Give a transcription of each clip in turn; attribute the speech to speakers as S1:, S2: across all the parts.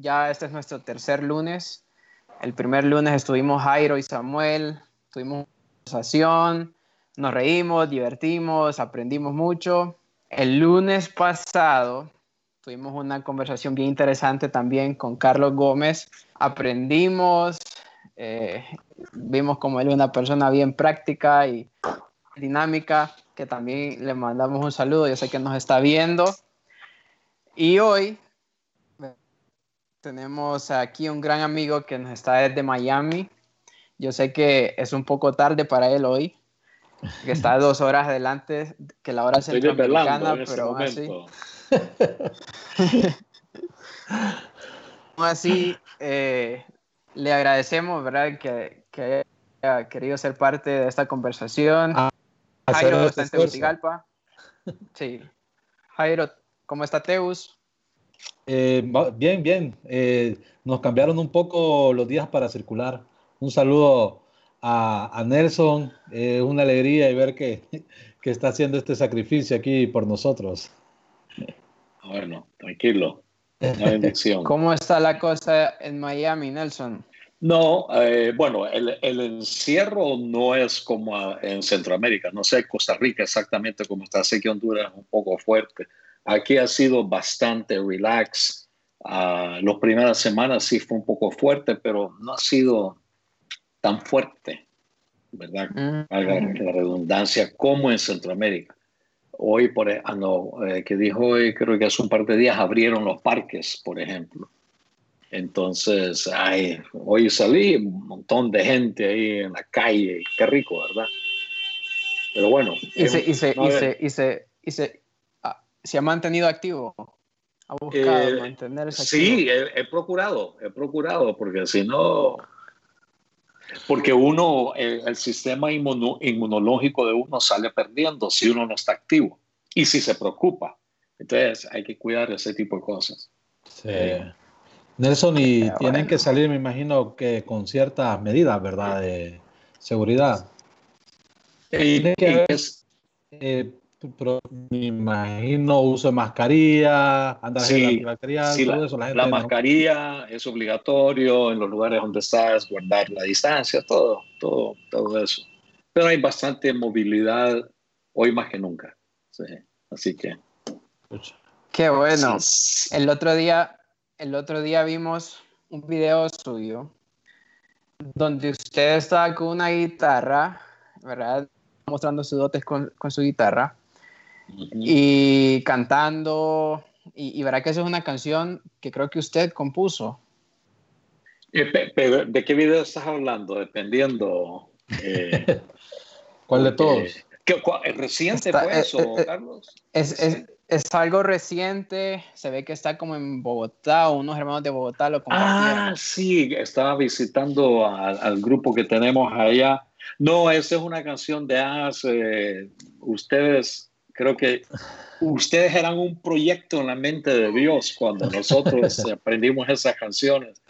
S1: Ya este es nuestro tercer lunes. El primer lunes estuvimos Jairo y Samuel, tuvimos conversación, nos reímos, divertimos, aprendimos mucho. El lunes pasado tuvimos una conversación bien interesante también con Carlos Gómez. Aprendimos, eh, vimos como él es una persona bien práctica y dinámica, que también le mandamos un saludo, yo sé que nos está viendo. Y hoy tenemos aquí un gran amigo que nos está desde Miami. Yo sé que es un poco tarde para él hoy, que está dos horas adelante que la hora centroamericana, pero aún así. así, eh, le agradecemos, ¿verdad? Que, que, haya querido ser parte de esta conversación. Ah, Jairo está en Tegucigalpa. Sí. Jairo, ¿cómo está Teus?
S2: Eh, bien, bien. Eh, nos cambiaron un poco los días para circular. Un saludo a, Nelson. Es una alegría y ver que, que, está haciendo este sacrificio aquí por nosotros.
S3: Bueno, tranquilo. Una bendición.
S1: ¿Cómo está la cosa en Miami, Nelson?
S3: No, eh, bueno, el, el, encierro no es como en Centroamérica. No sé Costa Rica exactamente cómo está. Sé que Honduras es un poco fuerte Aquí ha sido bastante relax. Uh, las primeras semanas sí fue un poco fuerte, pero no ha sido tan fuerte, ¿verdad? Mm. La redundancia como en Centroamérica. Hoy, por ah, no, eh, que dijo hoy, creo que hace un par de días abrieron los parques, por ejemplo. Entonces, ay, hoy salí un montón de gente ahí en la calle, qué rico, ¿verdad? Pero bueno.
S1: Y se, y se, y se, y se, y se, se ha mantenido activo. Ha buscado eh, mantenerse
S3: activo. Sí, he, procurado, he procurado, porque si no, porque uno, el, sistema inmunológico de uno sale perdiendo si uno no está activo y si se preocupa. Entonces hay que cuidar ese tipo de cosas.
S2: Sí. Nelson, y tienen que salir, me imagino que con ciertas medidas, ¿verdad? De seguridad.
S3: Eh, que es,
S2: eh, pero me imagino uso de mascarilla, andar
S3: sí, sí, todo la, eso. La, mascarilla es obligatorio en los lugares donde estás, guardar la distancia, todo, todo, todo eso. Pero hay bastante movilidad hoy más que nunca. Sí, así que.
S1: Qué bueno. El otro día, el otro día vimos un video suyo donde usted estaba con una guitarra, ¿verdad? Mostrando sus dotes con, con su guitarra y cantando. Y, verá que esa es una canción que creo que usted compuso.
S3: Eh, ¿De qué video estás hablando? Dependiendo. Eh,
S2: ¿Cuál de todos?
S3: ¿qué, ¿Reciente fue eso, eh, Carlos?
S1: Es, es, es, algo reciente. Se ve que está como en Bogotá, unos hermanos de Bogotá lo
S3: compartieron. Ah, sí, estaba visitando al grupo que tenemos allá. No, esa es una canción de hace. ustedes Creo que ustedes eran un proyecto en la mente de Dios cuando nosotros aprendimos esas canciones.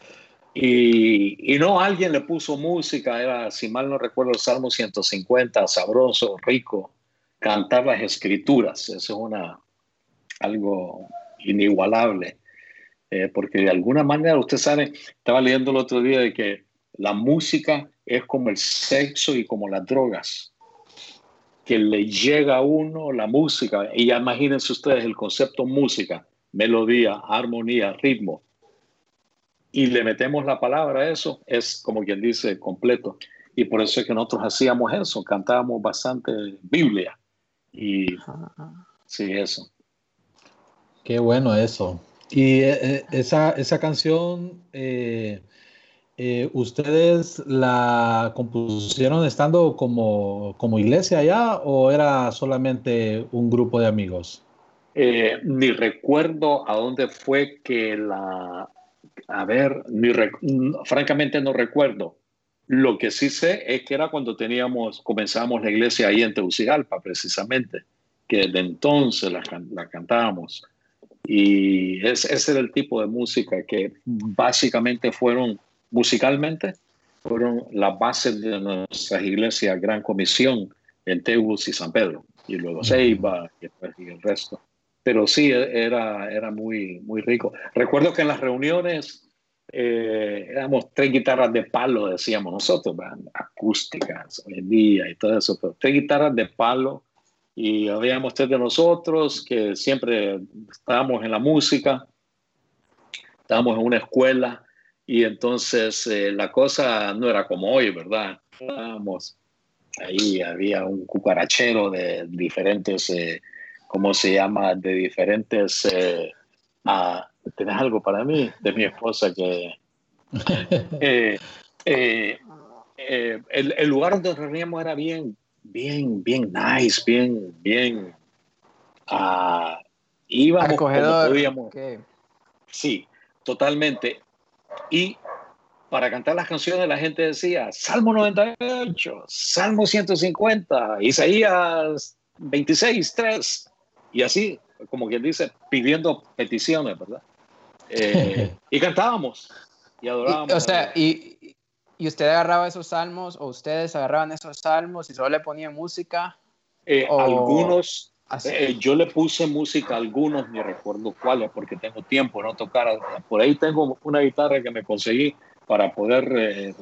S3: Y, y, no, alguien le puso música, era, si mal no recuerdo, el Salmo 150, sabroso, rico, cantar las escrituras. Eso es una, algo inigualable. Eh, porque de alguna manera, usted sabe, estaba leyendo el otro día de que la música es como el sexo y como las drogas que le llega a uno la música. Y imagínense ustedes el concepto música, melodía, armonía, ritmo. Y le metemos la palabra a eso, es como quien dice completo. Y por eso es que nosotros hacíamos eso, cantábamos bastante Biblia. Y sí, eso.
S2: Qué bueno eso. Y eh, eh, esa, esa canción, eh, eh, ¿ustedes la compusieron estando como, como iglesia allá o era solamente un grupo de amigos?
S3: Eh, ni recuerdo a dónde fue que la... A ver, ni francamente no recuerdo. Lo que sí sé es que era cuando teníamos, comenzamos la iglesia ahí en Tegucigalpa, precisamente, que desde entonces la, la cantábamos. Y ese era el tipo de música que básicamente fueron musicalmente fueron las bases de nuestras iglesias Gran Comisión en Teus y San Pedro, y luego Ceiba y, el resto. pero sí, era, era muy, muy rico. Recuerdo que en las reuniones eh, éramos tres guitarras de palo, decíamos nosotros, acústicas hoy en día y todo eso, pero tres guitarras de palo y habíamos tres de nosotros que siempre estábamos en la música, estábamos en una escuela y entonces eh, la cosa no era como hoy, ¿verdad? Estábamos ahí, había un cucarachero de diferentes, eh, ¿cómo se llama? De diferentes... Eh, ¿Tienes algo para mí? De mi esposa que... Eh, eh, eh, el, el, lugar donde nos reuníamos era bien, bien, bien nice, bien, bien... Uh, íbamos
S1: Acogedor.
S3: podíamos. Sí, totalmente. Y para cantar las canciones la gente decía Salmo 98, Salmo 150, Isaías 26, 3. Y así, como quien dice, pidiendo peticiones, ¿verdad? Eh, y cantábamos y adorábamos.
S1: Y, o sea, y, y, usted agarraba esos salmos o ustedes agarraban esos salmos y solo le ponían música.
S3: Eh, o... Algunos, eh, yo le puse música a algunos, ni recuerdo cuáles, porque tengo tiempo no tocar. Por ahí tengo una guitarra que me conseguí para poder eh,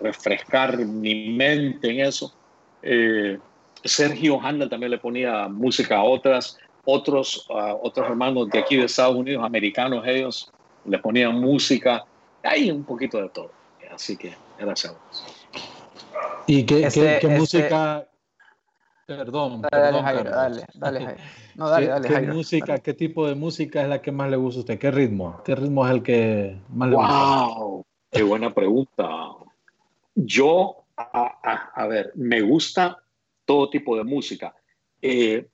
S3: refrescar mi mente en eso. Eh, Sergio Handel también le ponía música a otras, otros, uh, otros hermanos de aquí de Estados Unidos, americanos, ellos le ponían música, hay un poquito de todo. Así que gracias.
S2: ¿Y qué, este, qué, qué este... música? Perdón,
S1: dale,
S2: perdón,
S1: dale, Jairo, dale, dale, Jairo. No, dale,
S2: ¿Qué,
S1: dale,
S2: qué
S1: Jairo,
S2: música,
S1: dale.
S2: qué tipo de música es la que más le gusta a usted? ¿Qué ritmo? ¿Qué ritmo es el que más le gusta?
S3: ¡Wow! ¡Qué buena pregunta! Yo, a, a, a ver, me gusta todo tipo de música. Eh,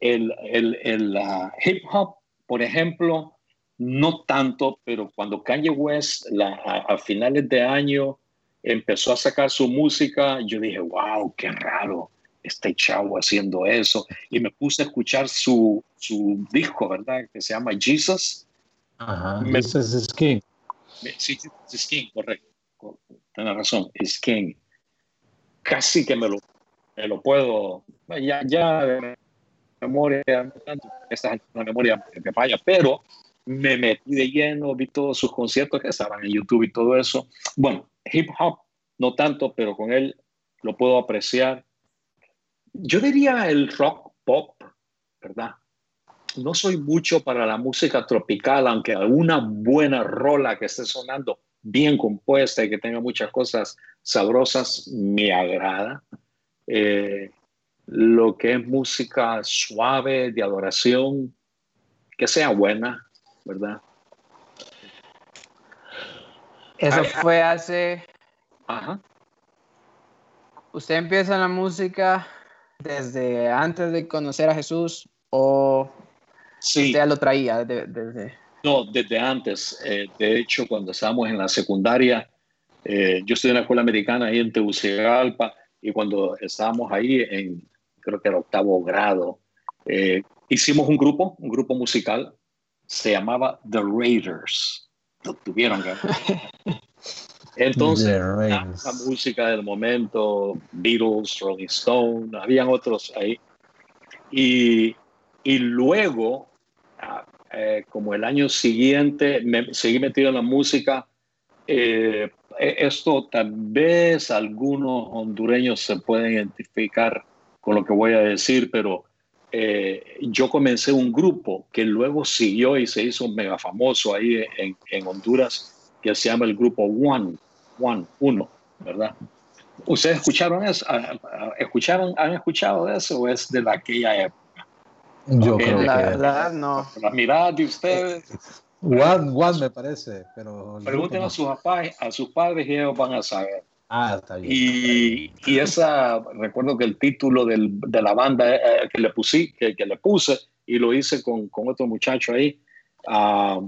S3: el, el, el uh, hip hop, por ejemplo, no tanto, pero cuando Kanye West la, a, a, finales de año empezó a sacar su música, yo dije, wow, qué raro este chavo haciendo eso. Y me puse a escuchar su, su disco, ¿verdad? Que se llama Jesus.
S2: Ajá,
S3: Me-
S2: Jesus is King.
S3: Sí, es King, correcto. Tienes razón, es King. Casi que me lo, me lo puedo, ya, ya de memoria, esta es la memoria que me falla, pero me metí de lleno, vi todos sus conciertos que estaban en YouTube y todo eso. Bueno, hip hop no tanto, pero con él lo puedo apreciar. Yo diría el rock pop, ¿verdad? No soy mucho para la música tropical, aunque alguna buena rola que esté sonando bien compuesta y que tenga muchas cosas sabrosas me agrada. Eh, lo que es música suave, de adoración, que sea buena, ¿verdad?
S1: Eso fue hace.
S3: Ajá.
S1: ¿Usted empieza en la música desde antes de conocer a Jesús o
S3: Sí.
S1: usted ya lo traía desde, desde...
S3: No, desde antes. Eh, de hecho, cuando estábamos en la secundaria, eh, yo estudié en la escuela americana ahí en Tegucigalpa y cuando estábamos ahí en, creo que era octavo grado, eh, hicimos un grupo, un grupo musical, se llamaba The Raiders. Lo tuvieron que Entonces, la, música del momento, Beatles, Rolling Stone, habían otros ahí. Y, y luego, ah, eh, como el año siguiente, me seguí metido en la música. Eh, eh, esto tal vez algunos hondureños se pueden identificar con lo que voy a decir, pero eh, yo comencé un grupo que luego siguió y se hizo mega famoso ahí en, en Honduras, que se llama el grupo One, One, Uno, ¿verdad? ¿Ustedes escucharon eso? Ah, ah, ¿Escucharon, ¿Han escuchado de eso o es de la- aquella época?
S2: Yo creo
S1: La
S2: que
S1: verdad, no.
S3: La mirada de ustedes,
S2: One, One me parece, pero
S3: pregunten a sus, papás, a sus padres y ellos van a saber.
S2: Ah, está bien.
S3: Y, y esa, recuerdo que el título del, de la banda eh, que, le pusí, que, que le puse y lo hice con, con otro muchacho ahí, ah,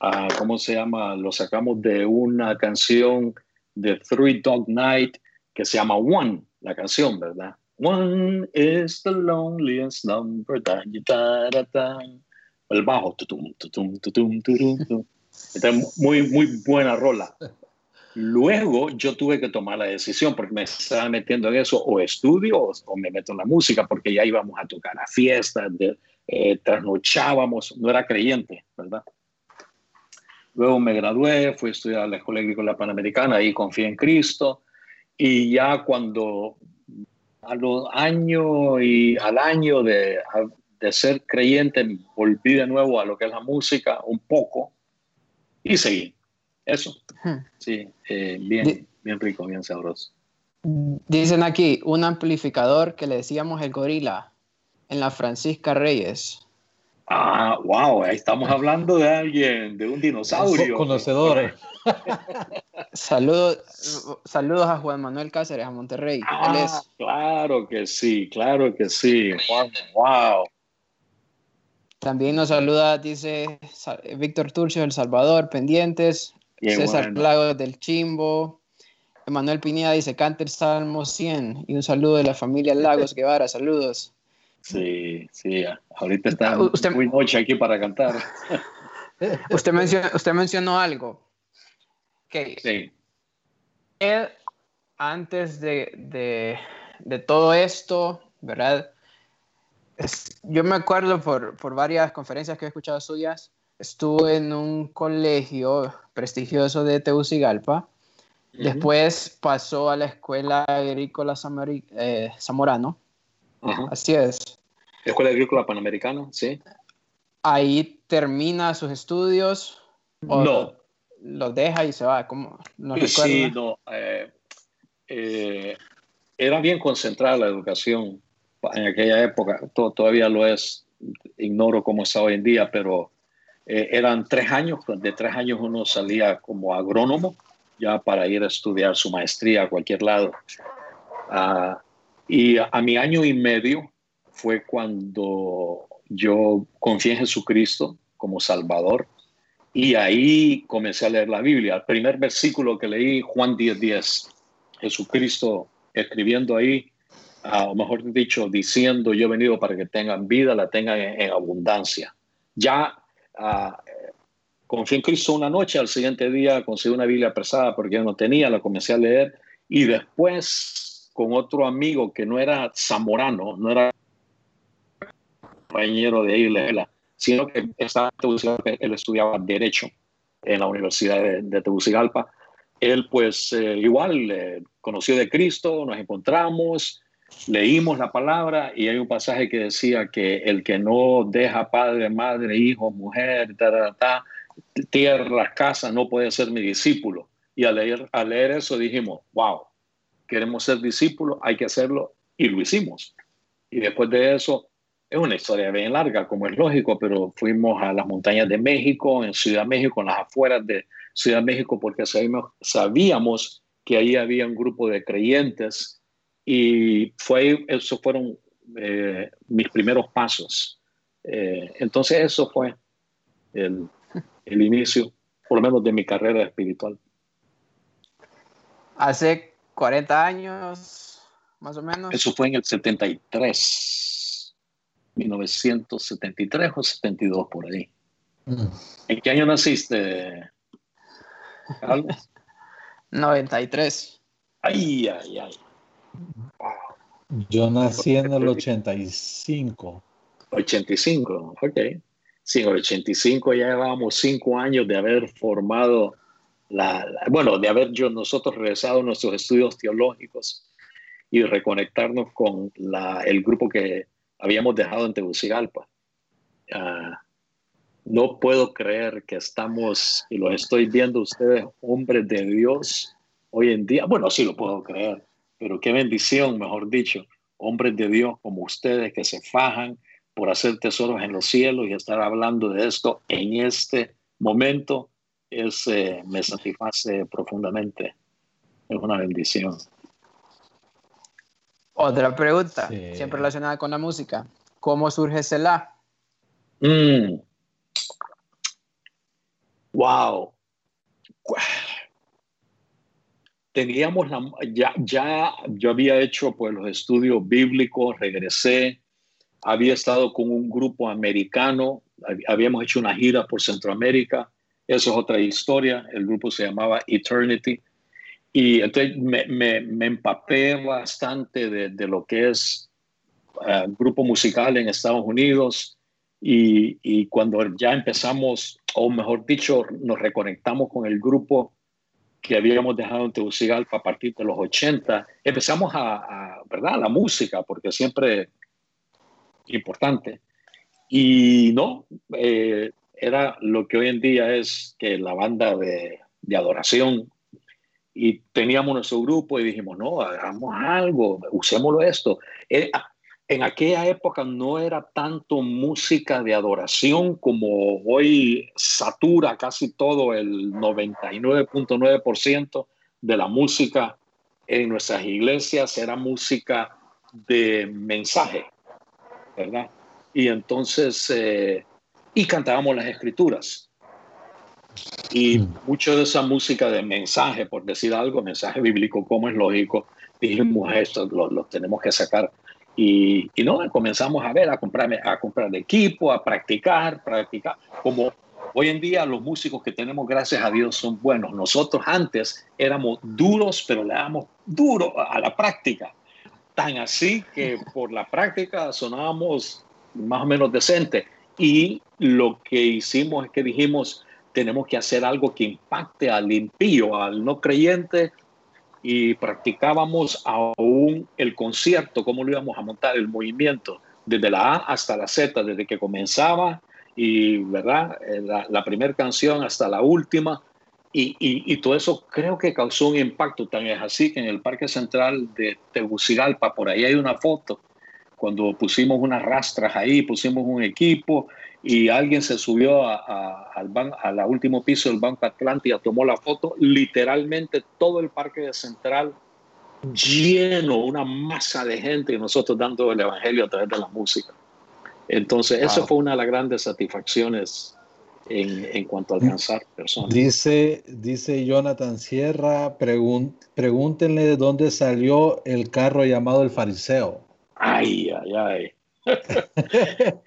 S3: ah, ¿cómo se llama? Lo sacamos de una canción de Three Dog Night que se llama One, la canción, ¿verdad? One is the loneliest number. El bajo. Entonces, muy, muy buena rola. Luego yo tuve que tomar la decisión porque me estaba metiendo en eso, o estudio o, o me meto en la música, porque ya íbamos a tocar a fiestas, de, eh, trasnochábamos, no era creyente, ¿verdad? Luego me gradué, fui a estudiar a la Escuela Agrícola Panamericana, ahí confié en Cristo. Y ya cuando a los años y al año de, de ser creyente, volví de nuevo a lo que es la música un poco y seguí. Eso. Sí, eh, bien, bien rico, bien sabroso.
S1: Dicen aquí, un amplificador que le decíamos el gorila en la Francisca Reyes.
S3: Ah, wow, ahí estamos hablando de alguien, de un dinosaurio.
S2: Conocedor.
S1: saludos, saludos a Juan Manuel Cáceres, a Monterrey.
S3: Ah, claro que sí, claro que sí. Wow.
S1: También nos saluda, dice Víctor Turcio, El Salvador, pendientes. César Lagos del Chimbo. Emanuel Pineda dice, canta el Salmo 100. Y un saludo de la familia Lagos Guevara, saludos.
S3: Sí, sí, ahorita está ah, usted, muy noche aquí para cantar.
S1: usted, mencionó, usted mencionó algo. Que sí. Él, antes de, de, de, todo esto, ¿verdad? yo me acuerdo por, por, varias conferencias que he escuchado suyas, estuvo en un colegio prestigioso de Tegucigalpa. Después pasó a la Escuela Agrícola eh, Así es.
S3: Escuela Agrícola Panamericana, sí.
S1: Ahí termina sus estudios.
S3: no.
S1: Los deja y se va. ¿Cómo?
S3: No sí, no. Eh, eh, era bien concentrada la educación en aquella época. todavía lo es. Ignoro cómo está hoy en día, pero eh, eran tres años. De tres años uno salía como agrónomo ya para ir a estudiar su maestría a cualquier lado. Uh, y a, mi año y medio fue cuando yo confié en Jesucristo como Salvador y ahí comencé a leer la Biblia. El primer versículo que leí, Juan 10:10, 10, Jesucristo escribiendo ahí, o mejor dicho, diciendo, yo he venido para que tengan vida, la tengan en, abundancia. Ya uh, confié en Cristo una noche, al siguiente día conseguí una Biblia pesada porque yo no tenía, la comencé a leer y después con otro amigo que no era zamorano, no era compañero de Isla, sino que estaba él estudiaba Derecho en la Universidad de, Tegucigalpa. Él pues eh, igual eh, conoció de Cristo, nos encontramos, leímos la palabra y hay un pasaje que decía que el que no deja padre, madre, hijo, mujer, tierra, casa, no puede ser mi discípulo. Y al leer, al leer eso dijimos, wow, queremos ser discípulos, hay que hacerlo y lo hicimos. Y después de eso, es una historia bien larga, como es lógico, pero fuimos a las montañas de México, en Ciudad México, en las afueras de Ciudad México, porque sabíamos, sabíamos que ahí había un grupo de creyentes y fue, esos fueron eh, mis primeros pasos. Eh, entonces eso fue el, el inicio, por lo menos de mi carrera espiritual.
S1: Hace 40 años, más o menos.
S3: Eso fue en el 73, 1973 o 72 por ahí. Mm. ¿En qué año naciste,
S1: Carlos? 93.
S3: Ay, ay, ay.
S2: Yo nací en el 85.
S3: 85, ok. Sí, en el 85 ya llevábamos cinco años de haber formado bueno, de haber yo, nosotros regresado a nuestros estudios teológicos y reconectarnos con el grupo que habíamos dejado en Tegucigalpa. Ah, no puedo creer que estamos, y lo estoy viendo ustedes, hombres de Dios hoy en día. Bueno, sí lo puedo creer, pero qué bendición, mejor dicho, hombres de Dios como ustedes que se fajan por hacer tesoros en los cielos y estar hablando de esto en este momento es, eh, me satisface profundamente. Es una bendición.
S1: Otra pregunta, siempre relacionada con la música. ¿Cómo surge Selah?
S3: Mm. Wow. Teníamos la, ya, ya yo había hecho pues los estudios bíblicos, regresé, había estado con un grupo americano, habíamos hecho una gira por Centroamérica eso es otra historia. El grupo se llamaba Eternity. Y entonces me, me, empapé bastante de, de, lo que es uh, grupo musical en Estados Unidos. Y, y, cuando ya empezamos, o mejor dicho, nos reconectamos con el grupo que habíamos dejado en Tegucigalpa a partir de los 80, empezamos a, a ¿verdad? La música, porque siempre importante. Y no, eh, era lo que hoy en día es que la banda de, de adoración y teníamos nuestro grupo y dijimos, no, hagamos algo, usémoslo esto. Eh, en aquella época no era tanto música de adoración como hoy satura casi todo el 99.9% de la música en nuestras iglesias, era música de mensaje, ¿verdad? Y entonces, eh, y cantábamos las escrituras. Y mm. mucho de esa música de mensaje, por decir algo, mensaje bíblico, como es lógico, dijimos esto, lo, tenemos que sacar. Y, y, no, comenzamos a ver, a comprar, a comprar equipo, a practicar, practicar. Como hoy en día los músicos que tenemos, gracias a Dios, son buenos. Nosotros antes éramos duros, pero le damos duro a la práctica. Tan así que por la práctica sonábamos más o menos decente. Y lo que hicimos es que dijimos, tenemos que hacer algo que impacte al impío, al no creyente, y practicábamos aún el concierto, cómo lo íbamos a montar, el movimiento, desde la A hasta la Z, desde que comenzaba y, ¿verdad? Eh, la, la primera canción hasta la última. Y, y, y, todo eso creo que causó un impacto. Tan es así que en el Parque Central de Tegucigalpa, por ahí hay una foto, cuando pusimos unas rastras ahí, pusimos un equipo y alguien se subió a, al al último piso del Banco Atlántida, tomó la foto, literalmente todo el Parque de Central lleno, una masa de gente y nosotros dando el Evangelio a través de la música. Entonces, eso fue una de las grandes satisfacciones en, en, cuanto a alcanzar personas.
S2: Dice, dice Jonathan Sierra, pregúntenle de dónde salió el carro llamado el fariseo.
S3: Ay, ay, ay.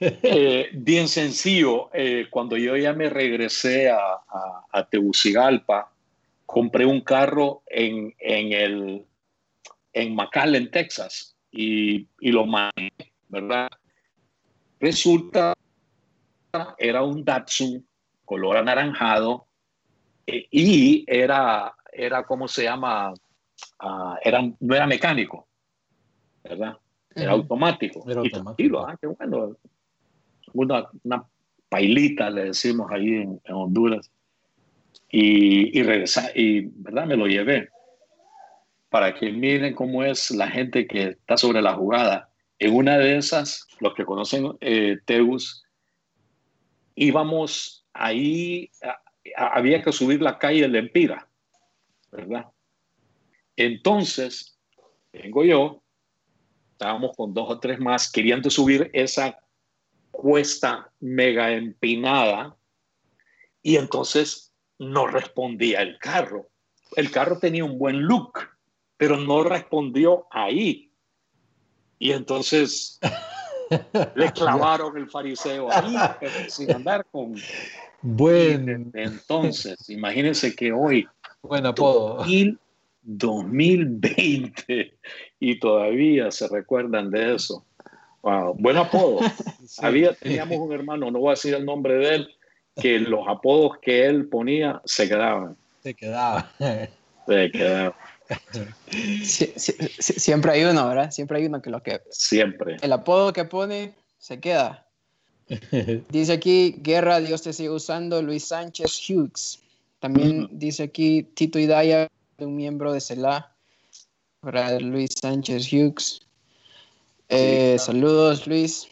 S3: eh, bien sencillo, eh, cuando yo ya me regresé a, a, a Tegucigalpa, compré un carro en, en, el, en McAllen, Texas, y, y lo manejé, ¿verdad? Resulta, era un Datsun color anaranjado eh, y era, era, ¿cómo se llama? Uh, era, no era mecánico, ¿verdad? Era automático. Era automático. ah, qué bueno. Una, una, pailita, le decimos ahí en, en Honduras. Y, y regresar, y ¿verdad? Me lo llevé. Para que miren cómo es la gente que está sobre la jugada. En una de esas, los que conocen eh, Tegus, íbamos ahí, a, a, había que subir la calle de Empira, ¿verdad? Entonces, vengo yo, estábamos con dos o tres más queriendo subir esa cuesta mega empinada y entonces no respondía el carro. El carro tenía un buen look, pero no respondió ahí. Y entonces le clavaron el fariseo ahí, sin andar con...
S2: Bueno.
S3: Entonces, imagínense que hoy,
S2: buen apodo.
S3: 2020 y todavía se recuerdan de eso. Wow, buen apodo. Sí. Había, teníamos un hermano, no voy a decir el nombre de él, que los apodos que él ponía se quedaban.
S2: Se quedaban.
S3: Se quedaban.
S1: Siempre hay uno, ¿verdad? Siempre hay uno que lo que...
S3: Siempre.
S1: El apodo que pone se queda. Dice aquí, Guerra, Dios te sigue usando, Luis Sánchez Hughes. También dice aquí Tito Hidaya, un miembro de CELA, Luis Sánchez Hughes. Eh, sí, claro. Saludos, Luis.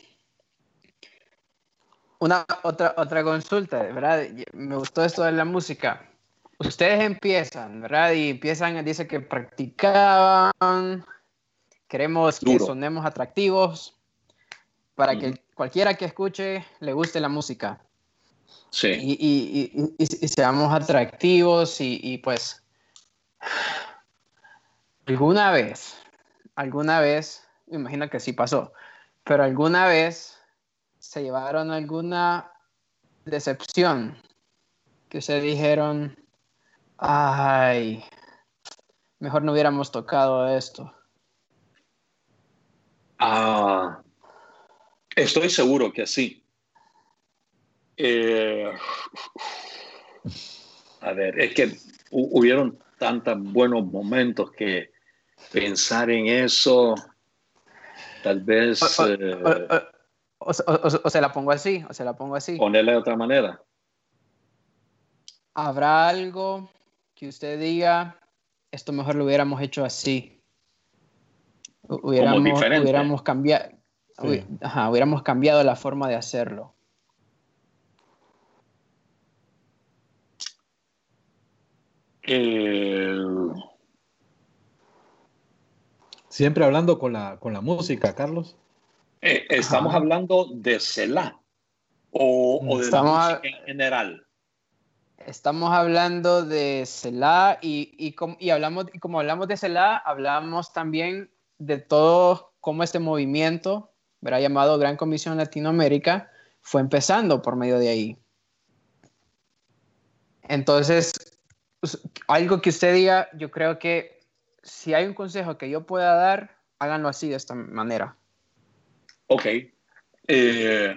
S1: Una otra, otra consulta, ¿verdad? Me gustó esto de la música. Ustedes empiezan, ¿verdad? Y empiezan, dice que practicaban, queremos Duro. que sonemos atractivos para mm. que cualquiera que escuche le guste la música.
S3: Sí.
S1: Y, y, y, y seamos atractivos y, pues alguna vez, alguna vez, me imagino que sí pasó, pero alguna vez se llevaron alguna decepción que se dijeron, ay, mejor no hubiéramos tocado esto.
S3: Ah, Estoy seguro que sí. Eh, a ver, es que hubieron tantos buenos momentos que pensar en eso, tal vez...
S1: O, se la pongo así, o se la pongo así.
S3: Ponerle de otra manera.
S1: ¿Habrá algo que usted diga, esto mejor lo hubiéramos hecho así? Hubiéramos, hubiéramos cambiado, hubiéramos cambiado la forma de hacerlo.
S2: Siempre hablando con la, con la música, Carlos.
S3: Eh, estamos hablando de Selah o, de la música en general.
S1: Estamos hablando de Selah y, y, y, hablamos, y como hablamos de Selah, hablamos también de todo cómo este movimiento, ¿verdad? llamado Gran Comisión Latinoamérica, fue empezando por medio de ahí. Entonces, algo que usted diga, yo creo que si hay un consejo que yo pueda dar, háganlo así, de esta manera.
S3: Ok. Eh,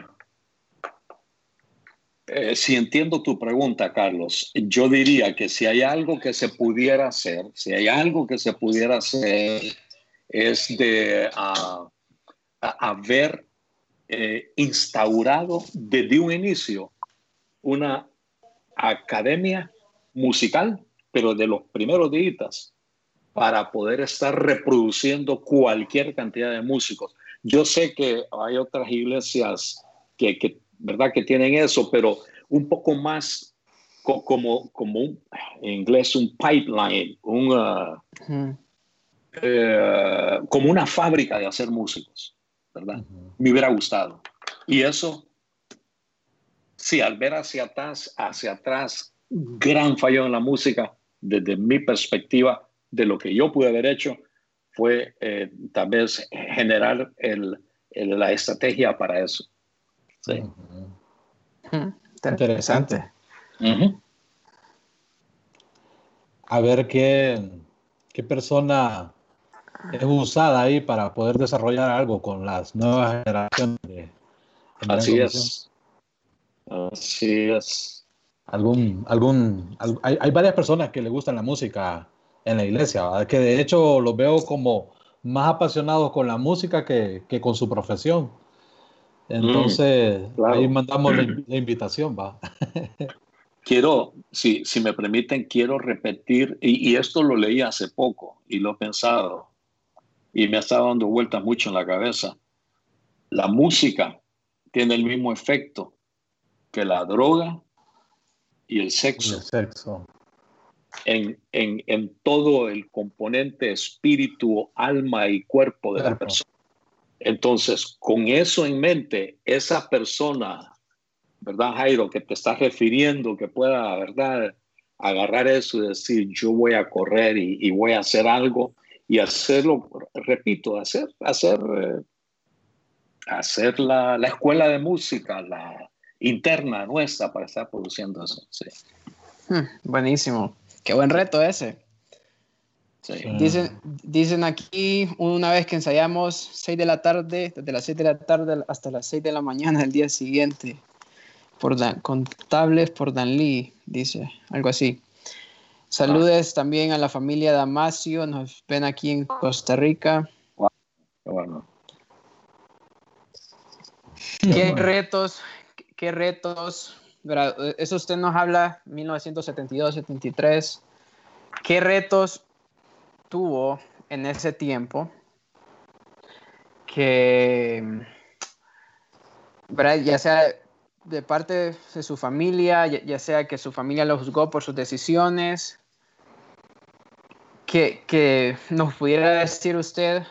S3: eh, si entiendo tu pregunta, Carlos, yo diría que si hay algo que se pudiera hacer, si hay algo que se pudiera hacer, es de uh, haber eh, instaurado desde un inicio una academia musical, pero de los primeros días, para poder estar reproduciendo cualquier cantidad de músicos. Yo sé que hay otras iglesias que, que ¿verdad? Que tienen eso, pero un poco más como, como un, en inglés un pipeline, un, uh, eh, como una fábrica de hacer músicos, ¿verdad? Me hubiera gustado. Y eso, sí, al ver hacia atrás, hacia atrás, gran fallo en la música, desde mi perspectiva, de lo que yo pude haber hecho, fue eh, tal vez generar el, la estrategia para eso. Sí.
S1: Interesante.
S2: A ver qué, qué persona es usada ahí para poder desarrollar algo con las nuevas generaciones. De,
S3: Así es. Así es.
S2: Algún, algún, hay, hay, varias personas que le gustan la música en la iglesia, que de hecho los veo como más apasionados con la música que, que con su profesión. Entonces, mm, ahí mandamos la, invitación, va.
S3: quiero, si, si me permiten, quiero repetir, y, esto lo leí hace poco y lo he pensado, y me ha estado dando vueltas mucho en la cabeza. La música tiene el mismo efecto que la droga y el sexo.
S2: sexo.
S3: En, en, en, todo el componente espíritu, alma y cuerpo de la persona. Entonces, con eso en mente, esa persona, ¿verdad, Jairo, que te estás refiriendo, que pueda, ¿verdad?, agarrar eso y decir, yo voy a correr y, voy a hacer algo y hacerlo, repito, hacer, hacer, eh, hacer la, la, escuela de música, la interna nuestra para estar produciendo eso. Sí.
S1: Hmm, buenísimo. Qué buen reto ese. Dicen, dicen aquí, una vez que ensayamos 6 de la tarde, desde las 6 de la tarde hasta las 6 de la mañana del día siguiente, por Dan, contables por Dan Lee, dice, algo así. Saludes también a la familia Damasio, nos ven aquí en Costa Rica. ¿Qué retos, qué retos, eso usted nos habla 1972-73, qué retos tuvo en ese tiempo que, ya sea de parte de su familia, ya, sea que su familia lo juzgó por sus decisiones, que, que nos pudiera decir usted,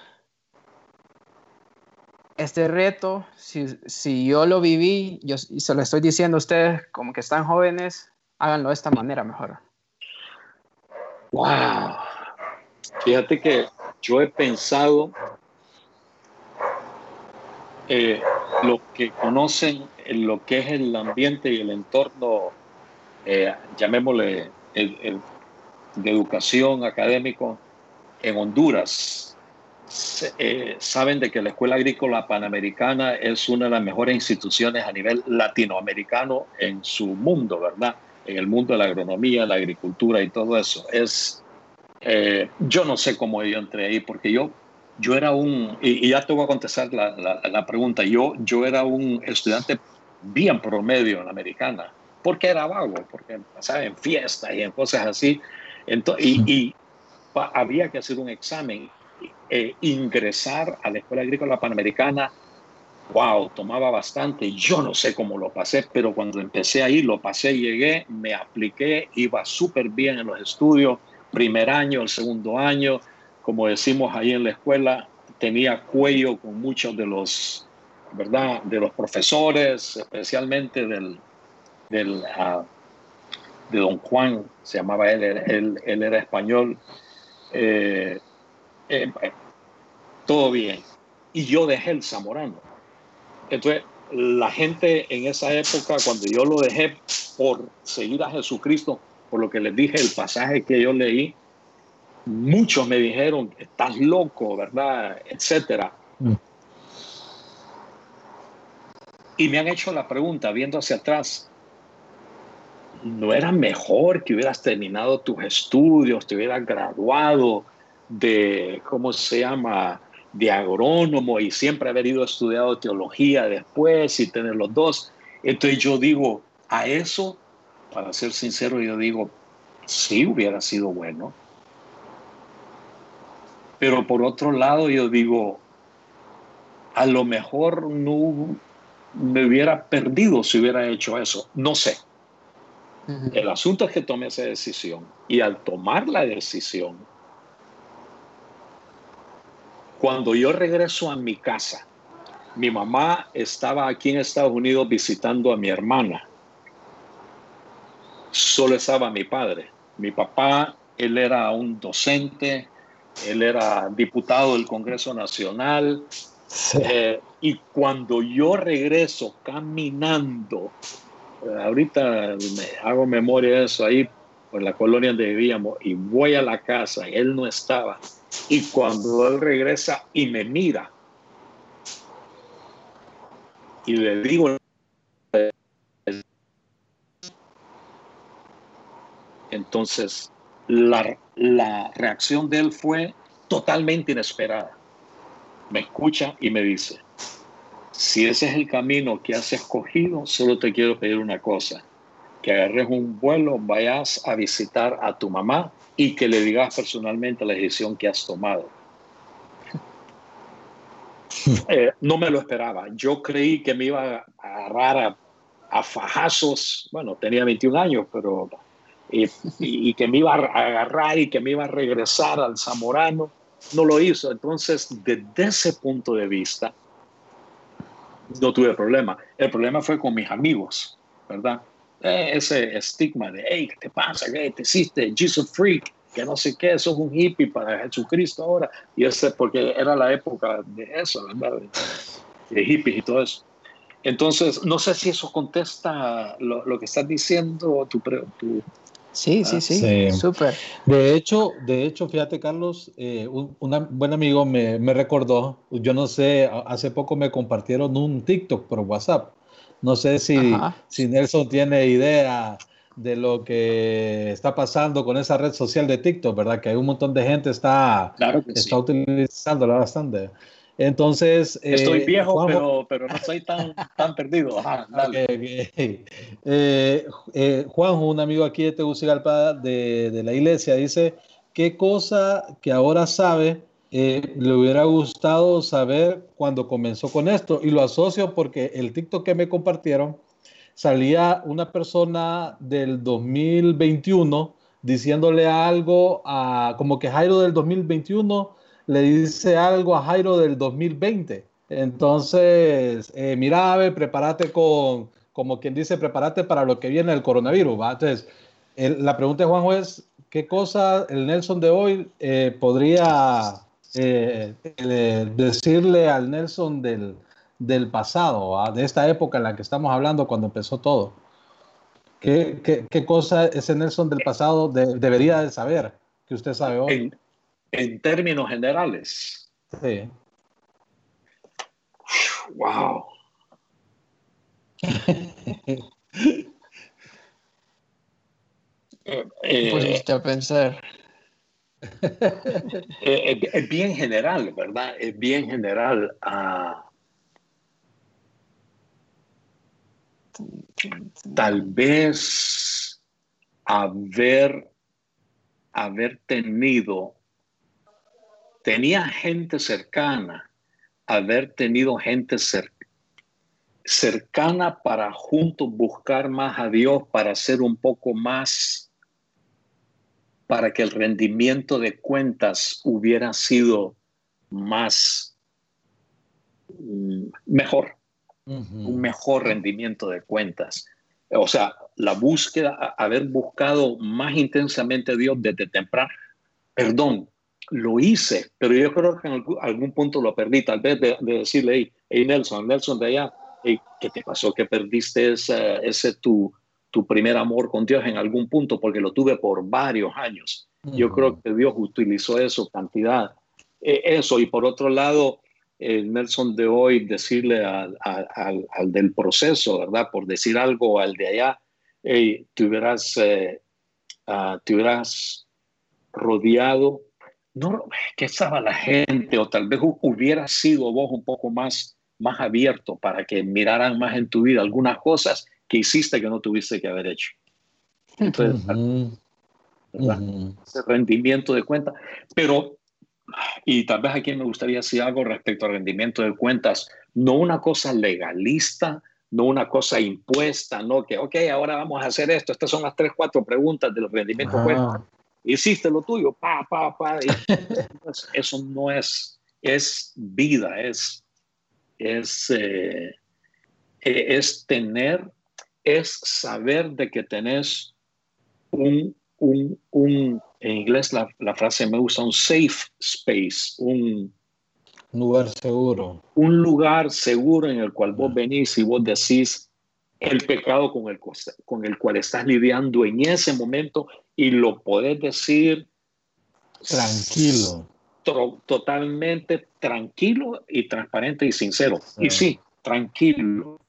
S1: este reto, si, yo lo viví, yo, y se lo estoy diciendo a ustedes como que están jóvenes, háganlo de esta manera mejor.
S3: ¡Wow! Fíjate que yo he pensado, eh, lo que conocen lo que es el ambiente y el entorno, eh, llamémosle de educación académico en Honduras, eh, saben de que la Escuela Agrícola Panamericana es una de las mejores instituciones a nivel latinoamericano en su mundo, ¿verdad? En el mundo de la agronomía, la agricultura y todo eso. Es, eh, yo no sé cómo yo entré ahí, porque yo, yo era un, y, ya te voy a contestar la, la, pregunta, yo, yo era un estudiante bien promedio en la americana, porque era vago, porque pasaba en fiestas y en cosas así, Entonces, y, y había que hacer un examen eh, ingresar a la Escuela Agrícola Panamericana, wow, tomaba bastante. Yo no sé cómo lo pasé, pero cuando empecé ahí, lo pasé, llegué, me apliqué, iba súper bien en los estudios, primer año, el segundo año, como decimos ahí en la escuela, tenía cuello con muchos de los, ¿verdad? De los profesores, especialmente del, del uh, de don Juan, se llamaba él, él, él era español. Eh, eh, todo bien. Y yo dejé el Zamorano. Entonces, la gente en esa época, cuando yo lo dejé por seguir a Jesucristo, por lo que les dije, el pasaje que yo leí, muchos me dijeron, estás loco, ¿verdad? Etcétera. Mm. Y me han hecho la pregunta, viendo hacia atrás, ¿no era mejor que hubieras terminado tus estudios, te hubieras graduado, de, ¿cómo se llama?, de agrónomo y siempre haber ido estudiado teología después y tener los dos. Entonces yo digo, a eso, para ser sincero, yo digo, sí hubiera sido bueno. Pero por otro lado, yo digo, a lo mejor no me hubiera perdido si hubiera hecho eso. No sé. El asunto es que tomé esa decisión. Y al tomar la decisión, cuando yo regreso a mi casa, mi mamá estaba aquí en Estados Unidos visitando a mi hermana. Solo estaba mi padre. Mi papá, él era un docente, él era diputado del Congreso Nacional. Eh, y cuando yo regreso caminando, eh, ahorita me hago memoria de eso ahí por la colonia donde vivíamos, y voy a la casa, él no estaba y cuando él regresa y me mira y le digo, entonces la, la reacción de él fue totalmente inesperada. Me escucha y me dice, si ese es el camino que has escogido, solo te quiero pedir una cosa, que agarres un vuelo, vayas a visitar a tu mamá y que le digas personalmente la decisión que has tomado. Eh, no me lo esperaba. Yo creí que me iba a agarrar a, fajazos. Bueno, tenía 21 años, pero. Y, que me iba a agarrar y que me iba a regresar al Zamorano. No lo hizo. Entonces, desde ese punto de vista, no tuve problema. El problema fue con mis amigos, ¿verdad? Ese estigma de, hey, ¿qué te pasa? ¿Qué te hiciste? Jesus freak, que no sé qué, sos un hippie para Jesucristo ahora. Y ese, porque era la época de eso, ¿verdad? De, hippies y todo eso. Entonces, no sé si eso contesta lo, que estás diciendo, tu, tu
S1: Sí, sí, sí, súper.
S2: De hecho, de hecho, fíjate, Carlos, eh, un, buen amigo me, me, recordó, yo no sé, hace poco me compartieron un TikTok por WhatsApp no sé si, si Nelson tiene idea de lo que está pasando con esa red social de TikTok, ¿verdad? Que hay un montón de gente está, está utilizándola bastante. Entonces.
S3: Estoy eh, viejo, pero, pero, no soy tan, tan perdido. Ajá,
S2: eh, eh, Juanjo, un amigo aquí de Tegucigalpa de, de la iglesia, dice: ¿Qué cosa que ahora sabe eh, le hubiera gustado saber cuando comenzó con esto. Y lo asocio porque el TikTok que me compartieron salía una persona del 2021 diciéndole algo a, como que Jairo del 2021 le dice algo a Jairo del 2020. Entonces, eh, mira, prepárate con, como quien dice, prepárate para lo que viene el coronavirus. ¿va? Entonces, la pregunta de Juanjo es, ¿qué cosa el Nelson de hoy eh, podría eh, eh, decirle al Nelson del, del pasado, de esta época en la que estamos hablando cuando empezó todo? ¿Qué, qué, qué cosa ese Nelson del pasado debería de saber que usted sabe hoy?
S3: En, en términos generales.
S2: Sí.
S3: Wow.
S1: eh, Pusiste a pensar.
S3: Eh, es, bien general, ¿verdad? Es bien general. a tal vez haber, haber tenido, tenía gente cercana, haber tenido gente cercana para juntos buscar más a Dios, para ser un poco más para que el rendimiento de cuentas hubiera sido más mm, mejor, un mejor rendimiento de cuentas. O sea, la búsqueda, haber buscado más intensamente a Dios desde temprano. Perdón, lo hice, pero yo creo que en algún, punto lo perdí. Tal vez de, decirle, hey, Nelson, Nelson de allá, ¿qué te pasó? Que perdiste ese, ese tu, tu primer amor con Dios en algún punto, porque lo tuve por varios años. Yo creo que Dios utilizó eso, cantidad. Eh, eso, y por otro lado, el Nelson de hoy, decirle al, del proceso, ¿verdad? Por decir algo al de allá, hey, te, hubieras, eh, ah, te hubieras rodeado, no, que estaba la gente, o tal vez hubiera sido vos un poco más, más abierto para que miraran más en tu vida algunas cosas que hiciste que no tuviste que haber hecho. Entonces, ese rendimiento de cuenta. Pero, y tal vez aquí me gustaría decir algo respecto al rendimiento de cuentas, no una cosa legalista, no una cosa impuesta, no que, ok, ahora vamos a hacer esto, estas son las tres, cuatro preguntas del rendimiento de cuentas. Hiciste lo tuyo, pa, pa, pa. eso no es, es vida, es, es, eh, e, es tener es saber de que tenés un, un, un en inglés la, la, frase me gusta, un safe space, un,
S2: lugar seguro.
S3: Un lugar seguro en el cual vos venís y vos decís el pecado con el, con el cual estás lidiando en ese momento y lo podés decir
S2: tranquilo.
S3: totalmente tranquilo y transparente y sincero. Y sí, tranquilo.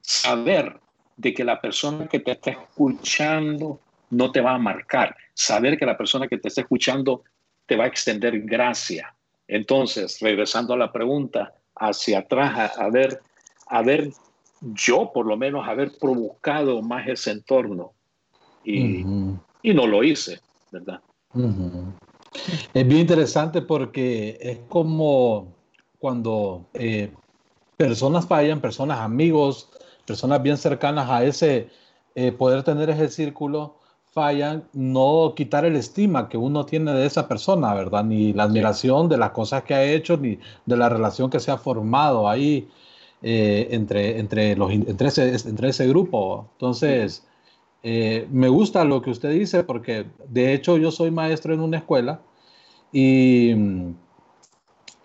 S3: Saber de que la persona que te está escuchando no te va a marcar, saber que la persona que te está escuchando te va a extender gracia. Entonces, regresando a la pregunta, hacia atrás, a, ver, a ver, yo por lo menos haber provocado más ese entorno y, y no lo hice, ¿verdad?
S2: Es bien interesante porque es como cuando eh, personas fallan, personas, amigos, personas bien cercanas a ese, eh, poder tener ese círculo, fallan, no quitar el estima que uno tiene de esa persona, ¿verdad? Ni la admiración de las cosas que ha hecho, ni de la relación que se ha formado ahí eh, entre, entre, los, entre, ese, entre ese grupo. Entonces, eh, me gusta lo que usted dice porque de hecho yo soy maestro en una escuela y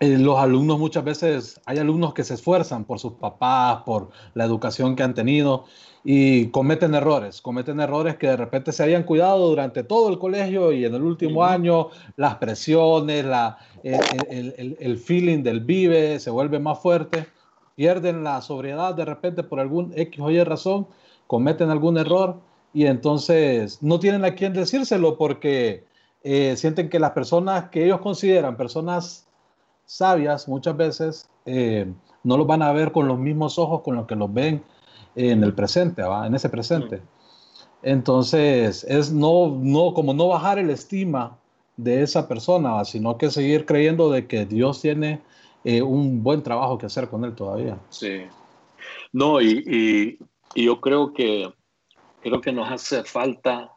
S2: eh, los alumnos muchas veces, hay alumnos que se esfuerzan por sus papás, por la educación que han tenido y cometen errores, cometen errores que de repente se hayan cuidado durante todo el colegio y en el último año las presiones, la, el, el, feeling del vive se vuelve más fuerte, pierden la sobriedad de repente por algún X o Y razón, cometen algún error y entonces no tienen a quién decírselo porque eh, sienten que las personas que ellos consideran personas sabias muchas veces eh, no los van a ver con los mismos ojos con los que los ven en el presente, en ese presente. Entonces, es no, no, como no bajar el estima de esa persona, sino que seguir creyendo de que Dios tiene eh, un buen trabajo que hacer con él todavía.
S3: Sí. No, y, y, yo creo que, creo que nos hace falta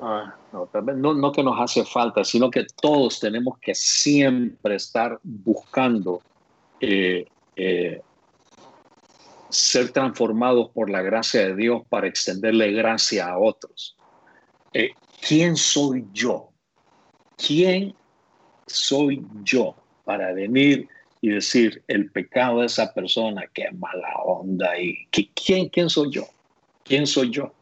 S3: Ah, no, no, que nos hace falta, sino que todos tenemos que siempre estar buscando eh, eh, ser transformados por la gracia de Dios para extenderle gracia a otros. Eh, ¿Quién soy yo? ¿Quién soy yo para venir y decir el pecado de esa persona, qué mala onda? y ¿quién, ¿Quién soy yo? ¿Quién soy yo?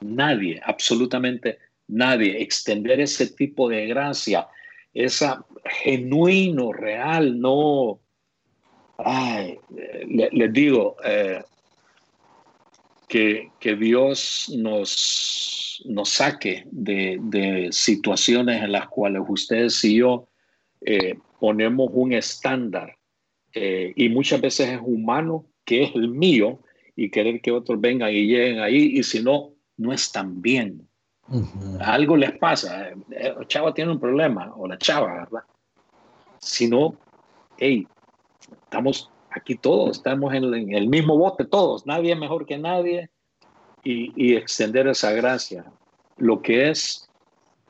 S3: Nadie, absolutamente nadie, extender ese tipo de gracia. esa genuino, real, no... Ay, les digo, eh, que, que, Dios nos, nos saque de, de, situaciones en las cuales ustedes y yo eh, ponemos un estándar eh, y muchas veces es humano, que es el mío, y querer que otros vengan y lleguen ahí, y si no, no están bien. Algo les pasa, el chavo tiene un problema, o la chava, ¿verdad? Si no, hey, estamos aquí todos, estamos en, el mismo bote todos, nadie es mejor que nadie, y, extender esa gracia. Lo que es,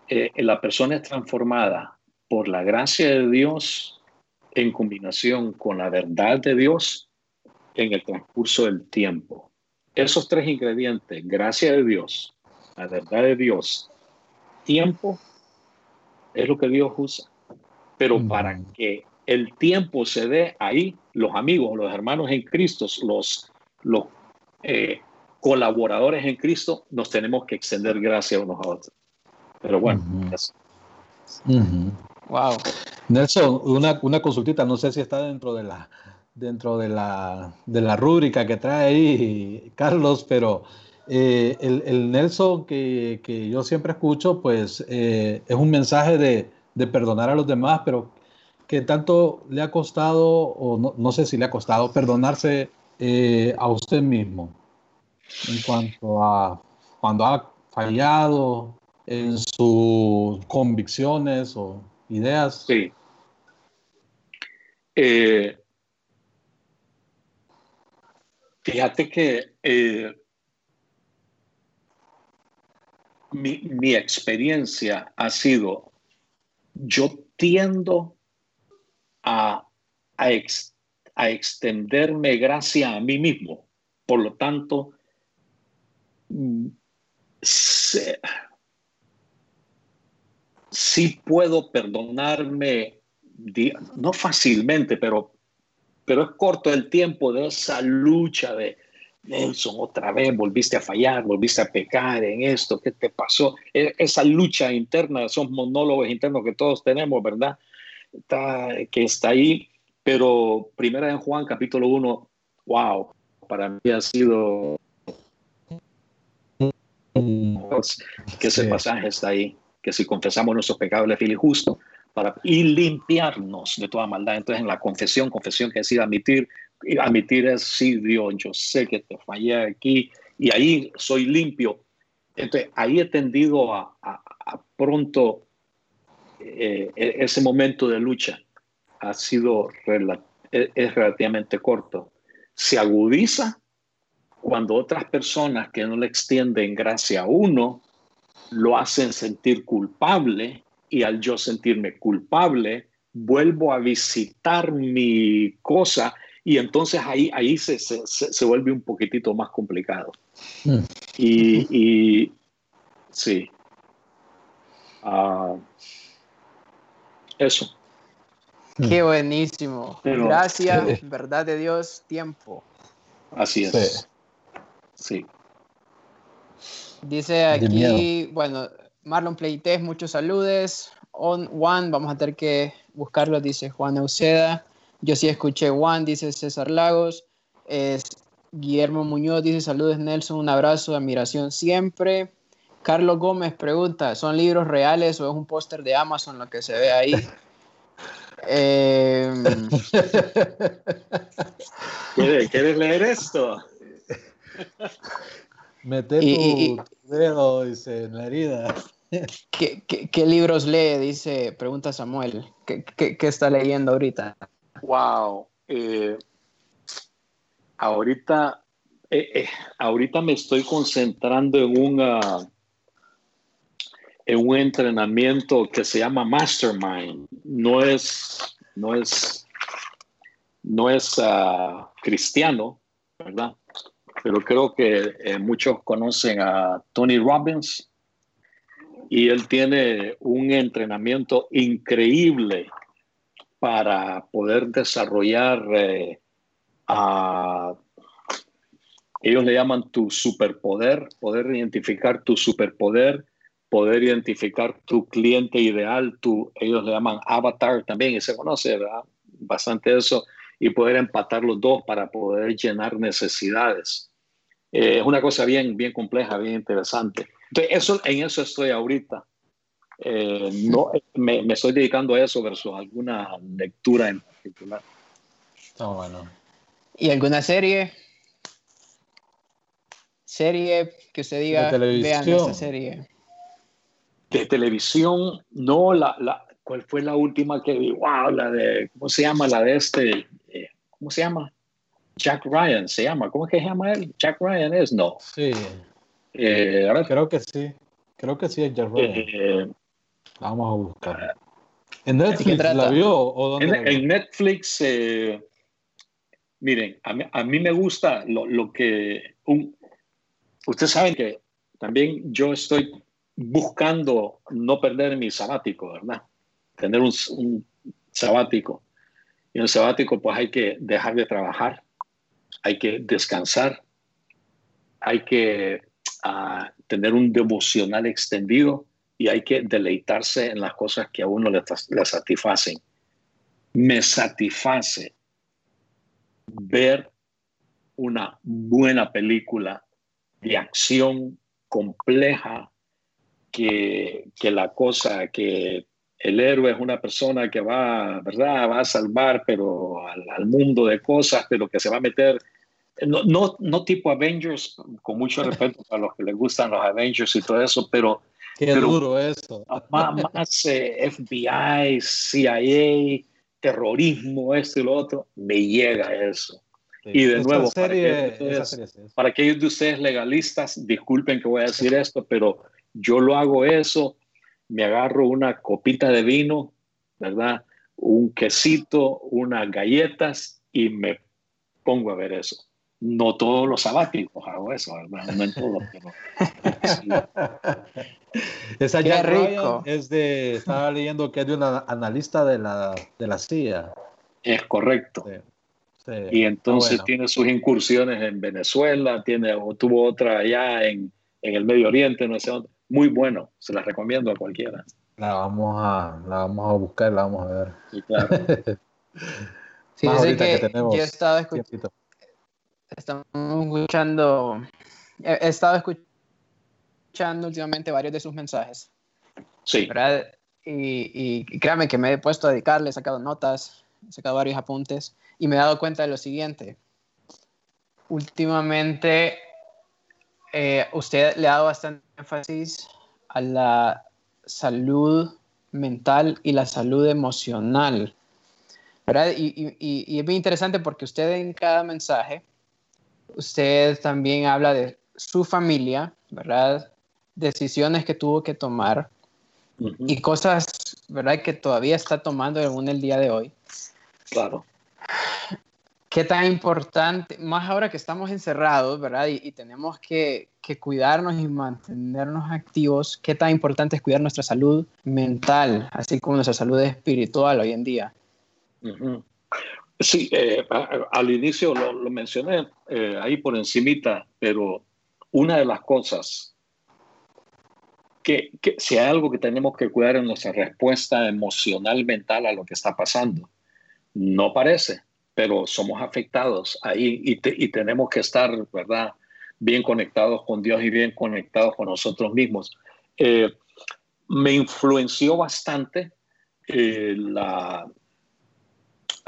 S3: eh, la persona es transformada por la gracia de Dios en combinación con la verdad de Dios en el transcurso del tiempo. Esos tres ingredientes, gracia de Dios, la verdad de Dios, tiempo, es lo que Dios usa. Pero para que el tiempo se dé ahí, los amigos, los hermanos en Cristo, los, los eh, colaboradores en Cristo, nos tenemos que extender gracia unos a otros. Pero bueno,
S2: Wow. Nelson, una, una consultita, no sé si está dentro de la dentro de la, de la rúbrica que trae ahí Carlos, pero eh, el, Nelson que, yo siempre escucho, pues eh, es un mensaje de, perdonar a los demás, pero que tanto le ha costado, o no, sé si le ha costado, perdonarse eh, a usted mismo en cuanto a cuando ha fallado en sus convicciones o ideas.
S3: Sí. fíjate que mi, experiencia ha sido, yo tiendo a, a, extenderme gracia a mí mismo. Por lo tanto, sí puedo perdonarme, no fácilmente, pero, pero es corto el tiempo de esa lucha de, Nelson, otra vez volviste a fallar, volviste a pecar en esto, ¿qué te pasó? E, esa lucha interna, esos monólogos internos que todos tenemos, ¿verdad? que está ahí, pero primera en Juan capítulo 1, wow, para mí ha sido que ese pasaje está ahí, que si confesamos nuestros pecados, es fiel y justo para y limpiarnos de toda maldad. Entonces, en la confesión, confesión que decir admitir, admitir es, sí, Dios, yo sé que te fallé aquí y ahí soy limpio. Entonces, ahí he tendido a, pronto eh, e, ese momento de lucha ha sido e, es relativamente corto. Se agudiza cuando otras personas que no le extienden gracia a uno lo hacen sentir culpable y al yo sentirme culpable, vuelvo a visitar mi cosa y entonces ahí, ahí se, se, se vuelve un poquitito más complicado. Mm. Y, y, sí. Uh, eso.
S1: Qué buenísimo. Gracias, verdad de Dios, tiempo.
S3: Así es. Sí.
S1: Dice aquí, bueno, Marlon Playtest, muchos saludos. On One, vamos a tener que buscarlo, dice Juan Euseda. Yo sí escuché Juan, dice César Lagos. Es Guillermo Muñoz dice saludos Nelson, un abrazo, admiración siempre. Carlos Gómez pregunta, ¿son libros reales o es un póster de Amazon lo que se ve ahí?
S3: Em, ¿Quieres, leer esto?
S2: Mete tu dedo en la herida.
S1: ¿Qué, libros lee? Dice, pregunta Samuel. ¿Qué, qué está leyendo ahorita?
S3: Wow. Eh, ahorita, eh, eh, ahorita me estoy concentrando en un, en un entrenamiento que se llama Mastermind. No es, no es, no es ah, cristiano, ¿verdad? Pero creo que muchos conocen a Tony Robbins y él tiene un entrenamiento increíble para poder desarrollar eh, a, ellos le llaman tu superpoder, poder identificar tu superpoder poder identificar tu cliente ideal, tu, ellos le llaman avatar también, y se conoce bastante eso, y poder empatar los dos para poder llenar necesidades. Eh, es una cosa bien, bien compleja, bien interesante. Entonces, eso, en eso estoy ahorita. Eh, no, me, me, estoy dedicando a eso versus alguna lectura en particular.
S2: Oh, bueno.
S1: ¿Y alguna serie? Serie que usted diga, vean esta serie.
S3: De televisión, no, la, la, ¿cuál fue la última que vi? Wow, la de, ¿cómo se llama? La de este, eh, ¿cómo se llama? Jack Ryan se llama. ¿Cómo es que se llama él? Jack Ryan es, no.
S2: Sí. Eh, Creo que sí. Creo que sí es Jack Ryan. Vamos a buscar. ¿En Netflix la vio o dónde
S3: en, en Netflix, eh, miren, a mí, a mí, me gusta lo, lo que... Un, ustedes saben que también yo estoy buscando no perder mi sabático, ¿verdad? Tener un, un sabático. Y en el sabático pues hay que dejar de trabajar, hay que descansar, hay que uh, tener un devocional extendido y hay que deleitarse en las cosas que a uno le, satisfacen. Me satisface ver una buena película de acción compleja, que, que, la cosa, que el héroe es una persona que va, ¿verdad? Va a salvar pero al, al mundo de cosas, pero que se va a meter, no, no, no tipo Avengers, con mucho respeto para los que les gustan los Avengers y todo eso, pero
S2: Qué duro eso.
S3: Más, eh, FBI, CIA, terrorismo, esto y lo otro, me llega eso. Y de nuevo, para, para, aquellos de ustedes legalistas, disculpen que voy a decir esto, pero yo lo hago eso, me agarro una copita de vino, ¿verdad? Un quesito, unas galletas y me pongo a ver eso no todos los sabáticos hago eso, no en todos, pero
S2: Esa Qué rico. es de, estaba leyendo que es de una analista de la, de la CIA.
S3: Es correcto. Y entonces tiene sus incursiones en Venezuela, tiene, tuvo otra allá en, en el Medio Oriente, no sé dónde. Muy bueno, se la recomiendo a cualquiera.
S2: La vamos a, la vamos a buscar, la vamos a ver.
S3: Sí, claro.
S1: sí, que, que yo he estado escuchando estamos escuchando, he, estado escuchando últimamente varios de sus mensajes.
S3: Sí.
S1: ¿verdad? Y, y, créame que me he puesto a dedicarle, he sacado notas, he sacado varios apuntes y me he dado cuenta de lo siguiente. Últimamente, eh, usted le ha dado bastante énfasis a la salud mental y la salud emocional. ¿verdad? Y, y, y, es muy interesante porque usted en cada mensaje usted también habla de su familia, ¿verdad? Decisiones que tuvo que tomar y cosas, ¿verdad? Que todavía está tomando aún el día de hoy.
S3: Claro.
S1: Qué tan importante, más ahora que estamos encerrados, ¿verdad? Y, tenemos que, cuidarnos y mantenernos activos, qué tan importante es cuidar nuestra salud mental, así como nuestra salud espiritual hoy en día.
S3: Sí, eh, al inicio lo, mencioné eh, ahí por encimita, pero una de las cosas que, que, si hay algo que tenemos que cuidar en nuestra respuesta emocional, mental a lo que está pasando, no parece, pero somos afectados ahí y, tenemos que estar, ¿verdad? Bien conectados con Dios y bien conectados con nosotros mismos. Eh, me influenció bastante la,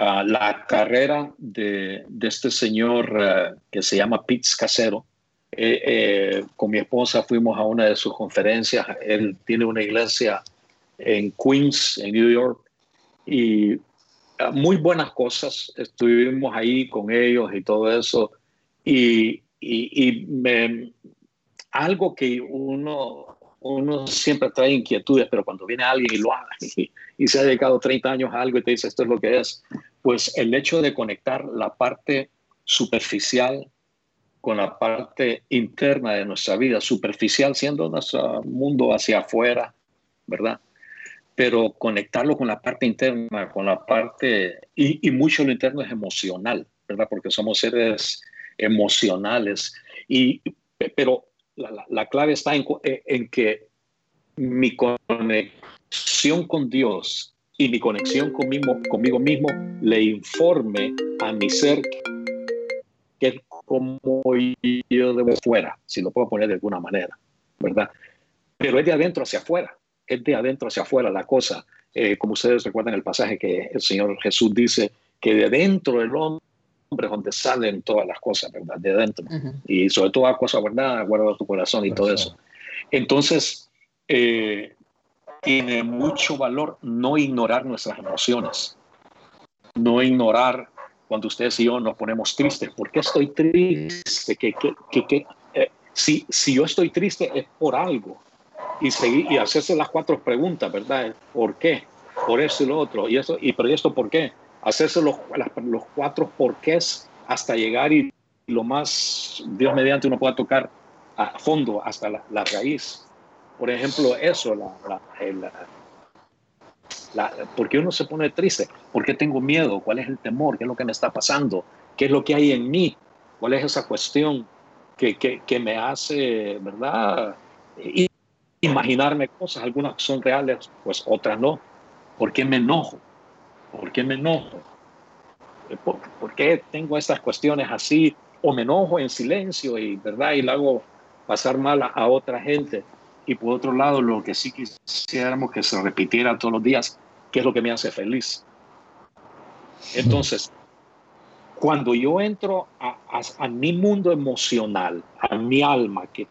S3: la carrera de, de, este señor eh, que se llama Pitts Casero. Eh, eh, con mi esposa fuimos a una de sus conferencias. Él tiene una iglesia en Queens, en New York, y muy buenas cosas. Estuvimos ahí con ellos y todo eso. Y, y, y me, algo que uno, uno siempre trae inquietudes, pero cuando viene alguien y lo hace y, y, se ha dedicado 30 años a algo y te dice esto es lo que es, pues el hecho de conectar la parte superficial con la parte interna de nuestra vida, superficial siendo nuestro mundo hacia afuera, ¿verdad? Pero conectarlo con la parte interna, con la parte, y, mucho lo interno es emocional, ¿verdad? Porque somos seres emocionales, y, pero la, la clave está en que mi conexión con Dios y mi conexión conmigo, conmigo mismo le informe a mi ser que es como yo debo fuera, si lo puedo poner de alguna manera, ¿verdad? Pero es de adentro hacia afuera, es de adentro hacia afuera la cosa. Eh, como ustedes recuerdan el pasaje que el Señor Jesús dice que de dentro del hombre es donde salen todas las cosas, ¿verdad? De adentro. Y sobre todo a cosas guardadas, guarda tu corazón y todo eso. Entonces, eh, tiene mucho valor no ignorar nuestras emociones, no ignorar cuando ustedes y yo nos ponemos tristes. ¿Por qué estoy triste? ¿Qué, qué, eh, si, si yo estoy triste es por algo. Y, seguir, y hacerse las cuatro preguntas, ¿verdad? ¿Por qué? Por eso y lo otro. ¿Y, eso, y pero esto por qué? Hacerse los, los cuatro porqués hasta llegar y lo más, Dios mediante, uno pueda tocar a fondo hasta la, la raíz. Por ejemplo, eso, la, la, la, ¿por qué uno se pone triste? ¿Por qué tengo miedo? ¿Cuál es el temor? ¿Qué es lo que me está pasando? ¿Qué es lo que hay en mí? ¿Cuál es esa cuestión que, que, que me hace, verdad? imaginarme cosas, algunas son reales, pues otras no. ¿Por qué me enojo? ¿Por qué me enojo? ¿Por, por qué tengo estas cuestiones así? O me enojo en silencio y, ¿verdad? Y le hago pasar mal a otra gente. Y por otro lado, lo que sí quisiéramos que se repitiera todos los días, que es lo que me hace feliz. Entonces, cuando yo entro a, a, mi mundo emocional, a mi alma, que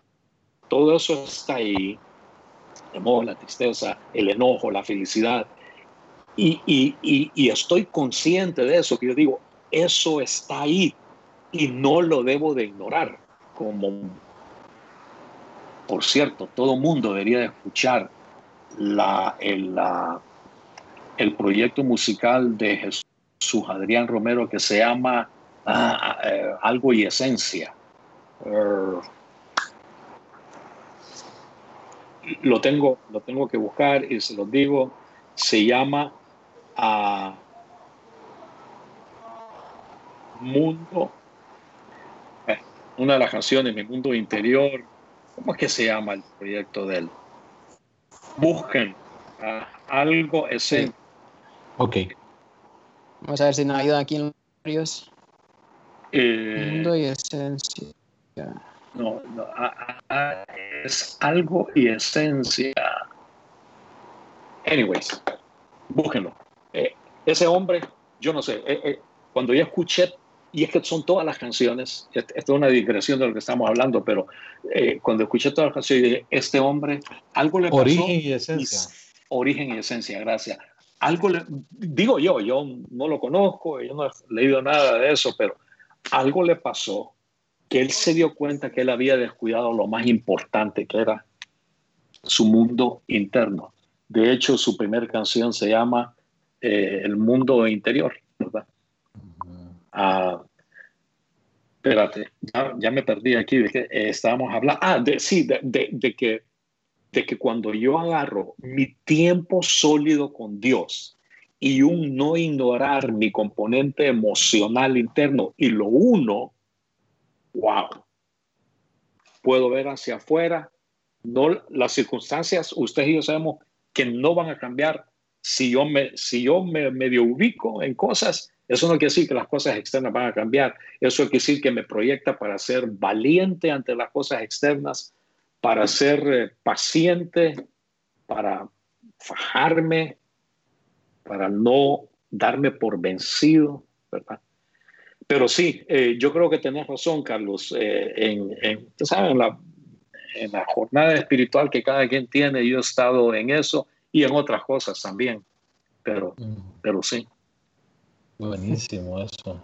S3: todo eso está ahí, el amor, la tristeza, el enojo, la felicidad, y, y, y, y, estoy consciente de eso, que yo digo, eso está ahí y no lo debo de ignorar como por cierto, todo mundo debería escuchar el, proyecto musical de Jesús Adrián Romero que se llama ah, eh, Algo y Esencia. lo, tengo, lo tengo que buscar y se los digo. Se llama ah, Mundo, eh, una de las canciones, Mi Mundo Interior, ¿Cómo es que se llama el proyecto de él? Busquen algo ese.
S2: Ok.
S1: Vamos a ver si nos ayuda aquí en los
S3: eh,
S1: Mundo y esencia.
S3: No, no es algo y esencia. Anyways, búsquenlo. Eh, ese hombre, yo no sé, eh, cuando yo escuché y es que son todas las canciones, esto es una digresión de lo que estamos hablando, pero eh, cuando escuché todas las canciones, dije, este hombre, algo le pasó.
S2: Origen y esencia.
S3: origen y esencia, gracias. Algo le, digo yo, yo no lo conozco, yo no he leído nada de eso, pero algo le pasó que él se dio cuenta que él había descuidado lo más importante, que era su mundo interno. De hecho, su primera canción se llama eh, El mundo interior, ¿verdad? Ah, espérate, ya, me perdí aquí de que eh, estábamos hablando. Ah, de, sí, de, de, que, de que cuando yo agarro mi tiempo sólido con Dios y un no ignorar mi componente emocional interno y lo uno, wow, puedo ver hacia afuera. No, las circunstancias, ustedes y yo sabemos que no van a cambiar si yo me, si yo me medio ubico en cosas eso no quiere decir que las cosas externas van a cambiar. Eso quiere decir que me proyecta para ser valiente ante las cosas externas, para ser eh, paciente, para fajarme, para no darme por vencido, ¿verdad? Pero sí, eh, yo creo que tenés razón, Carlos, eh, en, en, en, la, en la jornada espiritual que cada quien tiene, yo he estado en eso y en otras cosas también, pero, mm. pero sí.
S2: Buenísimo eso.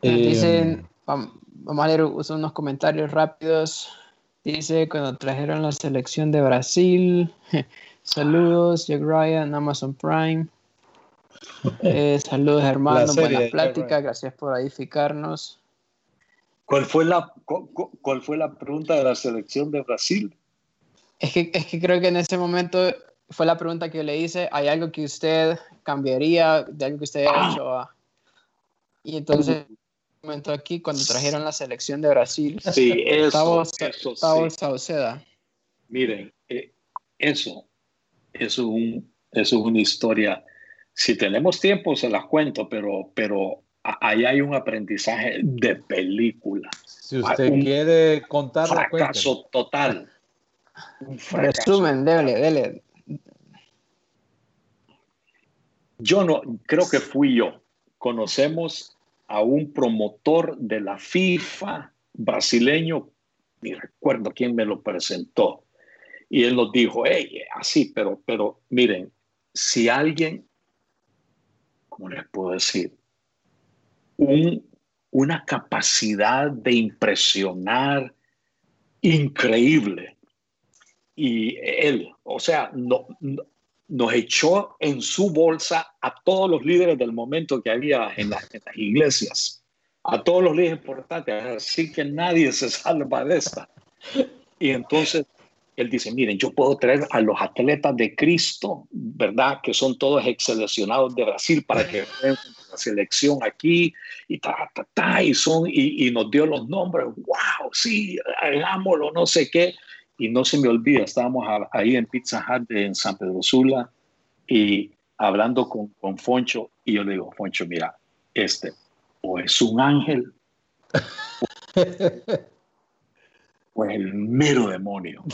S1: Dicen, em, vamos a leer unos comentarios rápidos. Dice, cuando trajeron la selección de Brasil, saludos, Jack Ryan, Amazon Prime. Eh, saludos hermanos, buena plática, gracias por edificarnos.
S3: ¿Cuál fue, la, cuál, fue la pregunta de la selección de Brasil?
S1: Es que, es que creo que en ese momento fue la pregunta que le hice. ¿Hay algo que usted cambiaría de algo que usted haya hecho? Y entonces comentó aquí cuando trajeron la selección de Brasil.
S3: Sí, eso,
S1: Gustavo, Sauceda.
S3: Miren, eh, eso, eso, es un, eso es una historia. Si tenemos tiempo, se las cuento, pero, pero ahí hay un aprendizaje de película.
S2: Si usted quiere contar,
S3: fracaso total.
S1: Un Resumen, dele, dele.
S3: Yo no, creo que fui yo. Conocemos a un promotor de la FIFA brasileño, ni recuerdo quién me lo presentó, y él nos dijo, hey, así, pero, pero miren, si alguien, ¿cómo les puedo decir? Un, una capacidad de impresionar increíble. Y él, o sea, no, nos echó en su bolsa a todos los líderes del momento que había en, las iglesias, a todos los líderes importantes, así que nadie se salva de esta. Y entonces él dice, miren, yo puedo traer a los atletas de Cristo, ¿verdad? Que son todos exseleccionados de Brasil para que vean la selección aquí y ta, ta, ta, y son, y nos dio los nombres, wow, sí, hagámoslo, no sé qué. Y no se me olvida, estábamos ahí en Pizza Hut en San Pedro Sula y hablando con, con Foncho y yo le digo, Foncho, mira, este o es un ángel o es el mero demonio.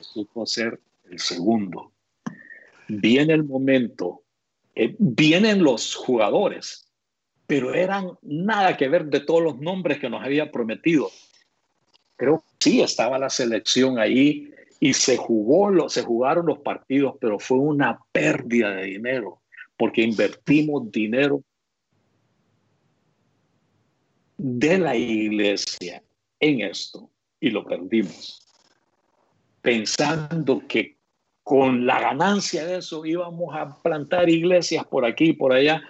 S3: Supo ser el segundo. Viene el momento, eh, vienen los jugadores, pero eran nada que ver de todos los nombres que nos había prometido creo sí estaba la selección ahí y se jugó, se jugaron los partidos, pero fue una pérdida de dinero porque invertimos dinero de la iglesia en esto y lo perdimos, pensando que con la ganancia de eso íbamos a plantar iglesias por aquí y por allá.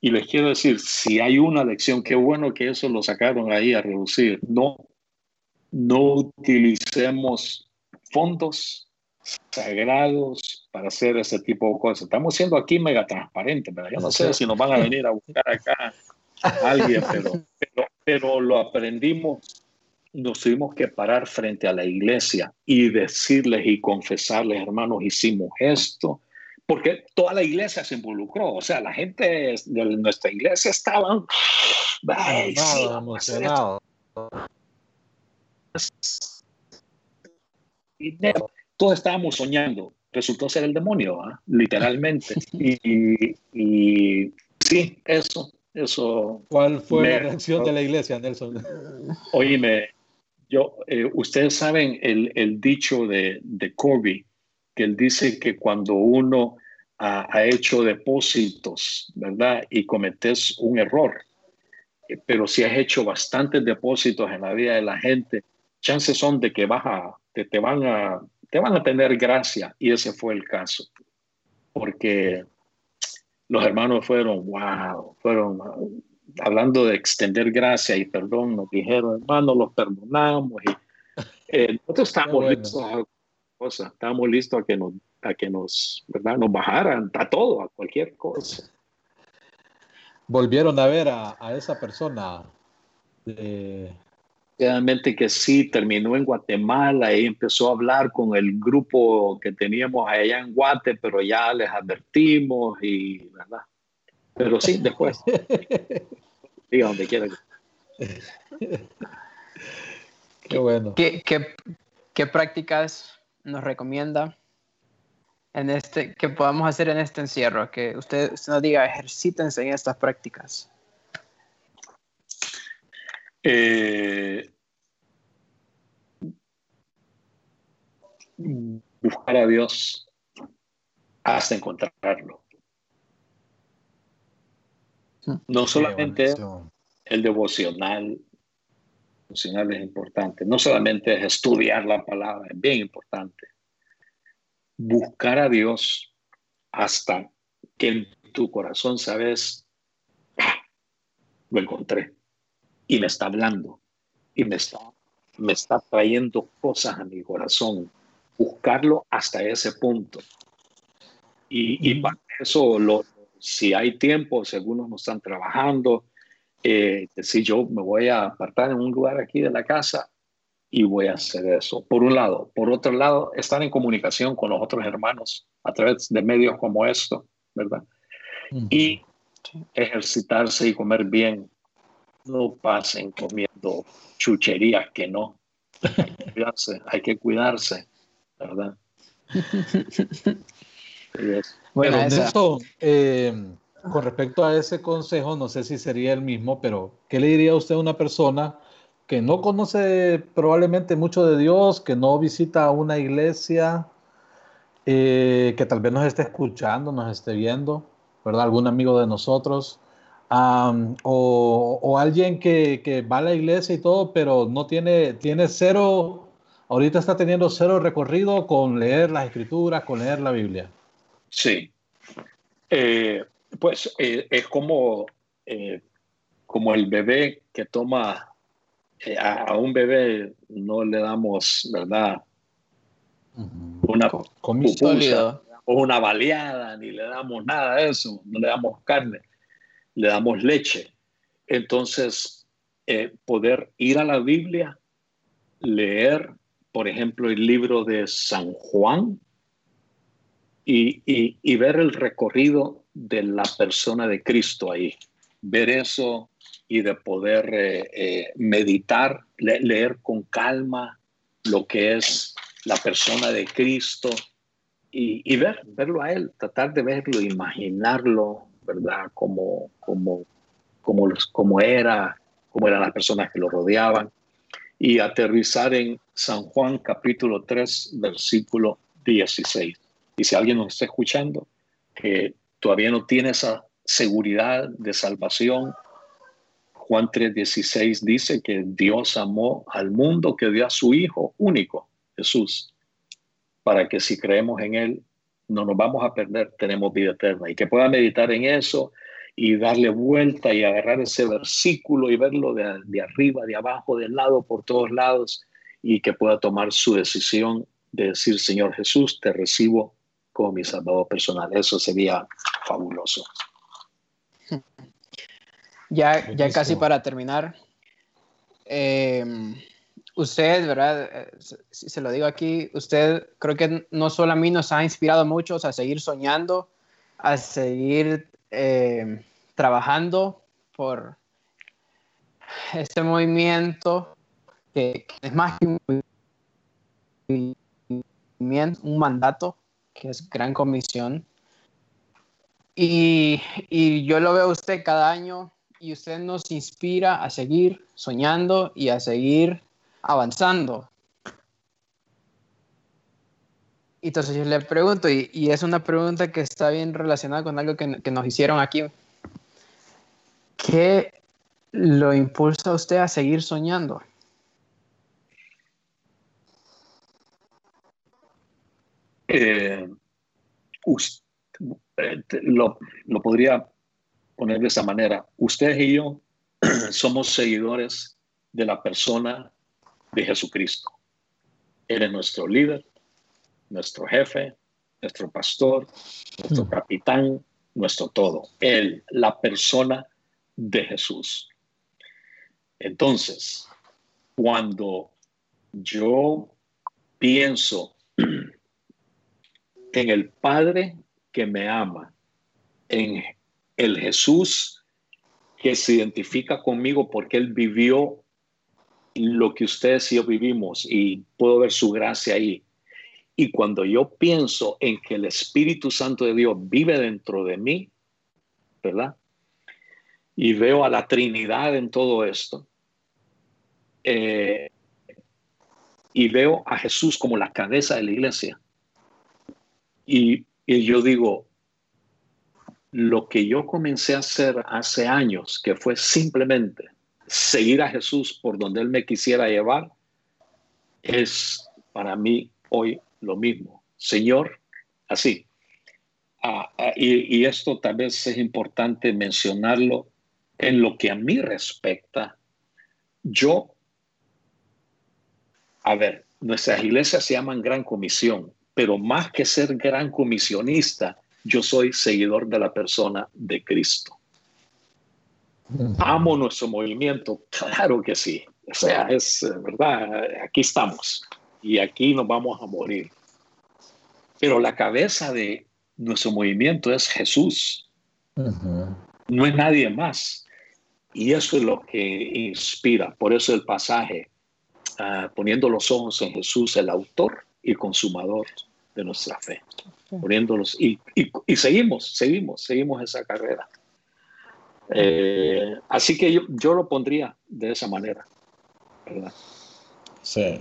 S3: Y les quiero decir, si hay una lección, qué bueno que eso lo sacaron ahí a reducir. No, no utilicemos fondos sagrados para hacer ese tipo de cosas. Estamos siendo aquí mega transparentes, pero yo no sé si nos van a venir a buscar acá alguien, pero, pero, lo aprendimos. Nos tuvimos que parar frente a la iglesia y decirles y confesarles, hermanos, hicimos esto, porque toda la iglesia se involucró, o sea, la gente de nuestra iglesia estaban
S2: emocionados
S3: todos estábamos soñando. Resultó ser el demonio, ¿ah? literalmente. y, sí, eso, eso.
S2: ¿Cuál fue la reacción de la iglesia, Nelson?
S3: Oíme, yo, eh, ustedes saben el, el dicho de, de, Corby, que él dice que cuando uno ha, ha, hecho depósitos, ¿verdad? Y cometes un error, eh, pero si has hecho bastantes depósitos en la vida de la gente, chances son de que vas a, te, te, van a, te van a tener gracia. Y ese fue el caso. Porque los hermanos fueron, wow, fueron hablando de extender gracia y perdón, nos dijeron, hermanos, los perdonamos. Y, eh, nosotros estamos listos a cosas, estamos listos a que nos, a que nos, ¿verdad? nos bajaran a todo, a cualquier cosa.
S2: Volvieron a ver a, a esa persona de,
S3: Realmente que sí, terminó en Guatemala y empezó a hablar con el grupo que teníamos allá en Guate, pero ya les advertimos y, ¿verdad? Pero sí, después. Diga donde quiera.
S2: Qué bueno.
S1: ¿Qué, qué, qué prácticas nos recomienda en este, que podamos hacer en este encierro? Que usted, usted nos diga, ejercítense en estas prácticas.
S3: Eh, buscar a Dios hasta encontrarlo. No solamente el devocional, devocional es importante, no solamente es estudiar la palabra, es bien importante. Buscar a Dios hasta que en tu corazón sabes, ah, lo encontré y me está hablando y me está, me está trayendo cosas a mi corazón. Buscarlo hasta ese punto. Y, y para eso, lo, si hay tiempo, si algunos no están trabajando, eh, si yo me voy a apartar en un lugar aquí de la casa y voy a hacer eso. Por un lado. Por otro lado, estar en comunicación con los otros hermanos a través de medios como esto, ¿verdad? Y ejercitarse y comer bien. No pasen comiendo chucherías que no. Hay que cuidarse, hay que cuidarse ¿verdad?
S2: bueno, eh, con respecto a ese consejo, no sé si sería el mismo, pero ¿qué le diría usted a una persona que no conoce probablemente mucho de Dios, que no visita una iglesia, eh, que tal vez nos esté escuchando, nos esté viendo, ¿verdad? Algún amigo de nosotros, o, alguien que, va a la iglesia y todo, pero no tiene, tiene cero, ahorita está teniendo cero recorrido con leer las escrituras, con leer la Biblia.
S3: Sí. Eh, pues eh, es como, como el bebé que toma a, un bebé no le damos, ¿verdad? Una pupusa, o una baleada, ni le damos nada de eso, no le damos carne, le damos leche. Entonces, eh, poder ir a la Biblia, leer, por ejemplo, el libro de San Juan y, y ver el recorrido de la persona de Cristo ahí, ver eso y de poder eh, eh, meditar, leer con calma lo que es la persona de Cristo y, ver, verlo a Él, tratar de verlo, imaginarlo, ¿verdad? Como, como, como, como era, como eran las personas que lo rodeaban y aterrizar en San Juan capítulo 3, versículo 16. Y si alguien nos está escuchando que todavía no tiene esa seguridad de salvación, Juan 3:16 dice que Dios amó al mundo que dio a su Hijo único, Jesús, para que si creemos en Él, no nos vamos a perder, tenemos vida eterna. Y que pueda meditar en eso y darle vuelta y agarrar ese versículo y verlo de, de arriba, de abajo, de lado, por todos lados, y que pueda tomar su decisión de decir, Señor Jesús, te recibo como mi salvador personal. Eso sería fabuloso.
S1: Ya, ya casi para terminar, em, usted, ¿verdad? Eh, si se lo digo aquí, usted creo que no solo a mí nos ha inspirado muchos a seguir soñando, a seguir em, trabajando por este movimiento que, es más que un un mandato, que es gran comisión. Y, y yo lo veo a usted cada año y usted nos inspira a seguir soñando y a seguir avanzando. Entonces yo le pregunto, y, es una pregunta que está bien relacionada con algo que, nos hicieron aquí. ¿Qué lo impulsa a usted a seguir soñando?
S3: Eh, eh, lo, lo, podría poner de esa manera. Ustedes y yo somos seguidores de la persona de Jesucristo. Él es nuestro líder, nuestro jefe, nuestro pastor, nuestro mm. capitán, nuestro todo. Él, la persona de Jesús. Entonces, cuando yo pienso en el Padre que me ama, en el Jesús que se identifica conmigo porque Él vivió lo que ustedes y yo vivimos y puedo ver su gracia ahí. Y cuando yo pienso en que el Espíritu Santo de Dios vive dentro de mí, ¿verdad? Y veo a la Trinidad en todo esto. Eh, y veo a Jesús como la cabeza de la iglesia. Y, y yo digo, lo que yo comencé a hacer hace años, que fue simplemente seguir a Jesús por donde Él me quisiera llevar, es para mí hoy lo mismo. Señor, así. Ah, ah, y, y esto tal vez es importante mencionarlo en lo que a mí respecta. Yo, a ver, nuestras iglesias se llaman Gran Comisión, pero más que ser gran comisionista, yo soy seguidor de la persona de Cristo. Amo nuestro movimiento, claro que sí, O sea, es verdad, aquí estamos y aquí nos vamos a morir. Pero la cabeza de nuestro movimiento es Jesús. No es nadie más. Y eso es lo que inspira. Por eso el pasaje, ah, poniendo los ojos en Jesús, el autor y consumador de nuestra fe. Poniéndolos y, y, seguimos, seguimos, seguimos esa carrera. Eh, así que yo, yo, lo pondría de esa manera. ¿verdad?
S2: Sí.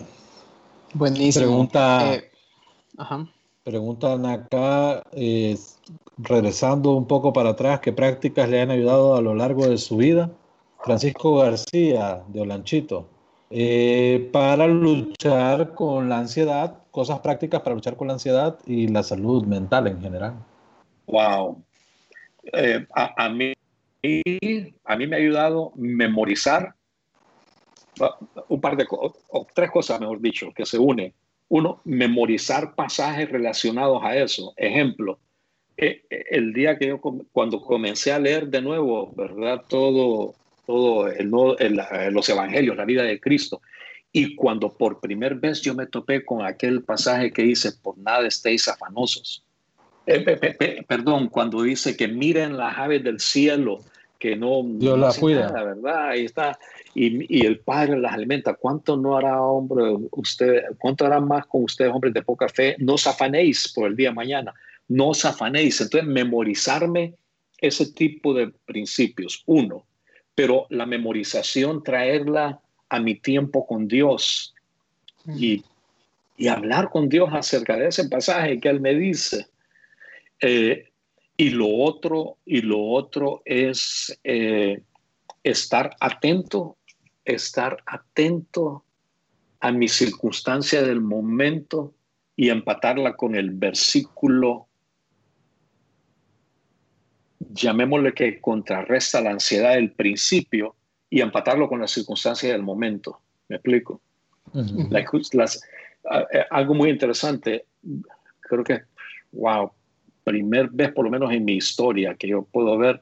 S1: Buenísimo.
S2: Pregunta, eh, Preguntan acá, eh, regresando un poco para atrás, ¿qué prácticas le han ayudado a lo largo de su vida? Francisco García, de Olanchito. Eh, para luchar con la ansiedad, cosas prácticas para luchar con la ansiedad y la salud mental en general.
S3: Wow. Eh, a, mí, a mí me ha ayudado memorizar un par de o tres cosas, mejor dicho, que se unen. Uno, memorizar pasajes relacionados a eso. Ejemplo, eh, el día que yo, cuando comencé a leer de nuevo, ¿verdad? Todo, todo el, los evangelios, la vida de Cristo. Y cuando por primera vez yo me topé con aquel pasaje que dice, por nada estéis afanosos. Eh, perdón, cuando dice que miren las aves del cielo, que no...
S2: Dios la cuida.
S3: la ¿verdad? Ahí está. Y, y, el Padre las alimenta. ¿Cuánto no hará, hombre, usted, cuánto hará más con ustedes, hombres de poca fe? No os afanéis por el día de mañana. No os afanéis. Entonces, memorizarme ese tipo de principios, uno pero la memorización, traerla a mi tiempo con Dios y, hablar con Dios acerca de ese pasaje que Él me dice. Eh, y lo otro, y lo otro es eh, estar atento, estar atento a mi circunstancia del momento y empatarla con el versículo llamémosle que contrarresta la ansiedad del principio y empatarlo con las circunstancias del momento. ¿Me explico? Eh, algo muy interesante, creo que, wow, primer vez por lo menos en mi historia que yo puedo ver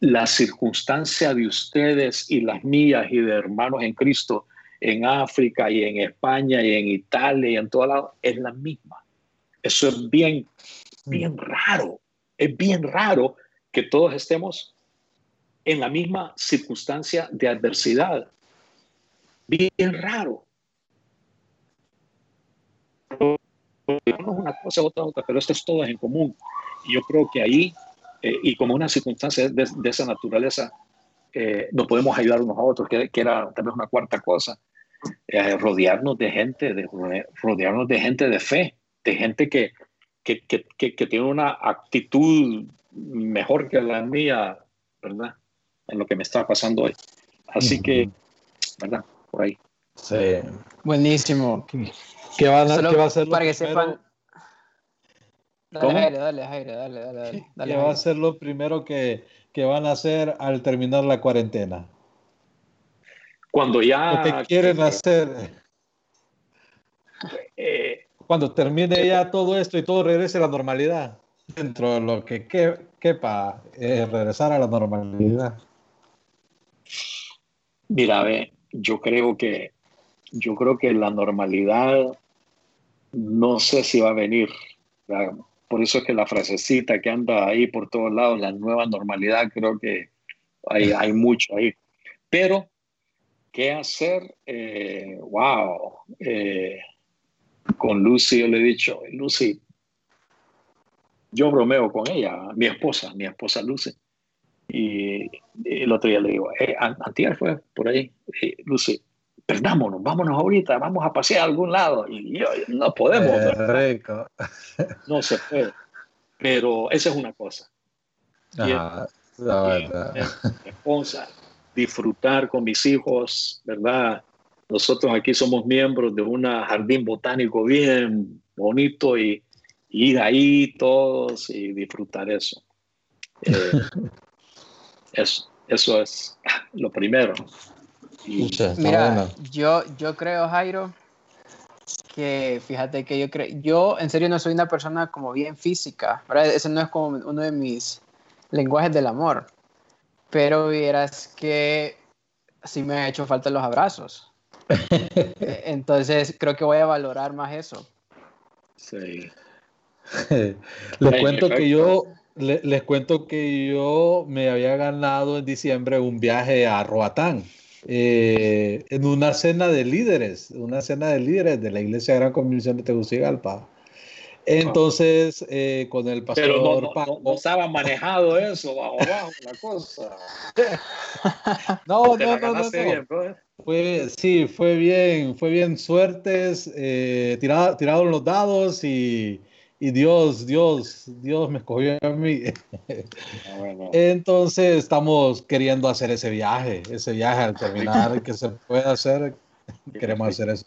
S3: la circunstancia de ustedes y las mías y de hermanos en Cristo en África y en España y en Italia y en todo lado es la misma. Eso es bien, bien raro es bien raro que todos estemos en la misma circunstancia de adversidad. Bien raro. Una cosa, otra, otra, pero esto es todo en común. Y yo creo que ahí, eh, y como una circunstancia de, esa naturaleza, eh, nos podemos ayudar unos a otros, que, era tal vez una cuarta cosa, eh, rodearnos de gente, de, rodearnos de gente de fe, de gente que, que, tiene una actitud mejor que la mía, ¿verdad? En lo que me está pasando hoy. Así que, ¿verdad? Por ahí.
S2: Sí.
S1: Buenísimo.
S2: ¿Qué, va a ser
S1: Para que sepan. Dale, dale, dale, dale, dale,
S2: ¿Qué va a ser lo primero que, que, van a hacer al terminar la cuarentena?
S3: Cuando ya...
S2: ¿Qué quieren hacer?
S3: Eh,
S2: cuando termine ya todo esto y todo regrese a la normalidad, dentro de lo que quepa, eh, regresar a la normalidad.
S3: Mira, ve, yo creo que yo creo que la normalidad no sé si va a venir. Por eso es que la frasecita que anda ahí por todos lados, la nueva normalidad, creo que hay, hay mucho ahí. Pero, ¿qué hacer? Eh, wow. Eh, con Lucy yo le he dicho, Lucy, yo bromeo con ella, mi esposa, mi esposa Lucy. Y el otro día le digo, eh, Antier fue por ahí, Lucy, perdámonos, vámonos ahorita, vamos a pasear a algún lado. Y yo, no podemos. no se puede. Pero esa es una cosa.
S2: Ajá,
S3: mi esposa, disfrutar con mis hijos, ¿verdad? Nosotros aquí somos miembros de un jardín botánico bien bonito y, ir ahí todos y disfrutar eso. Eh, eso, eso es lo primero.
S1: Mira, yo, yo creo, Jairo, que fíjate que yo creo, yo en serio no soy una persona como bien física, ¿verdad? Ese no es como uno de mis lenguajes del amor, pero vieras que sí me ha hecho falta los abrazos. Entonces creo que voy a valorar más eso.
S3: Sí.
S2: les cuento que yo les cuento que yo me había ganado en diciembre un viaje a Roatán eh, en una cena de líderes, una cena de líderes de la Iglesia Gran Comisión de Tegucigalpa. Entonces, eh, con el pastor
S3: Pero no, no, estaba manejado eso, bajo bajo la cosa.
S2: no, no, no, no, Fue, sí, fue bien, fue bien suertes, eh, tiraron los dados y, y Dios, Dios, Dios me escogió a mí. Ah, Entonces estamos queriendo hacer ese viaje, ese viaje al terminar que se puede hacer, queremos hacer eso.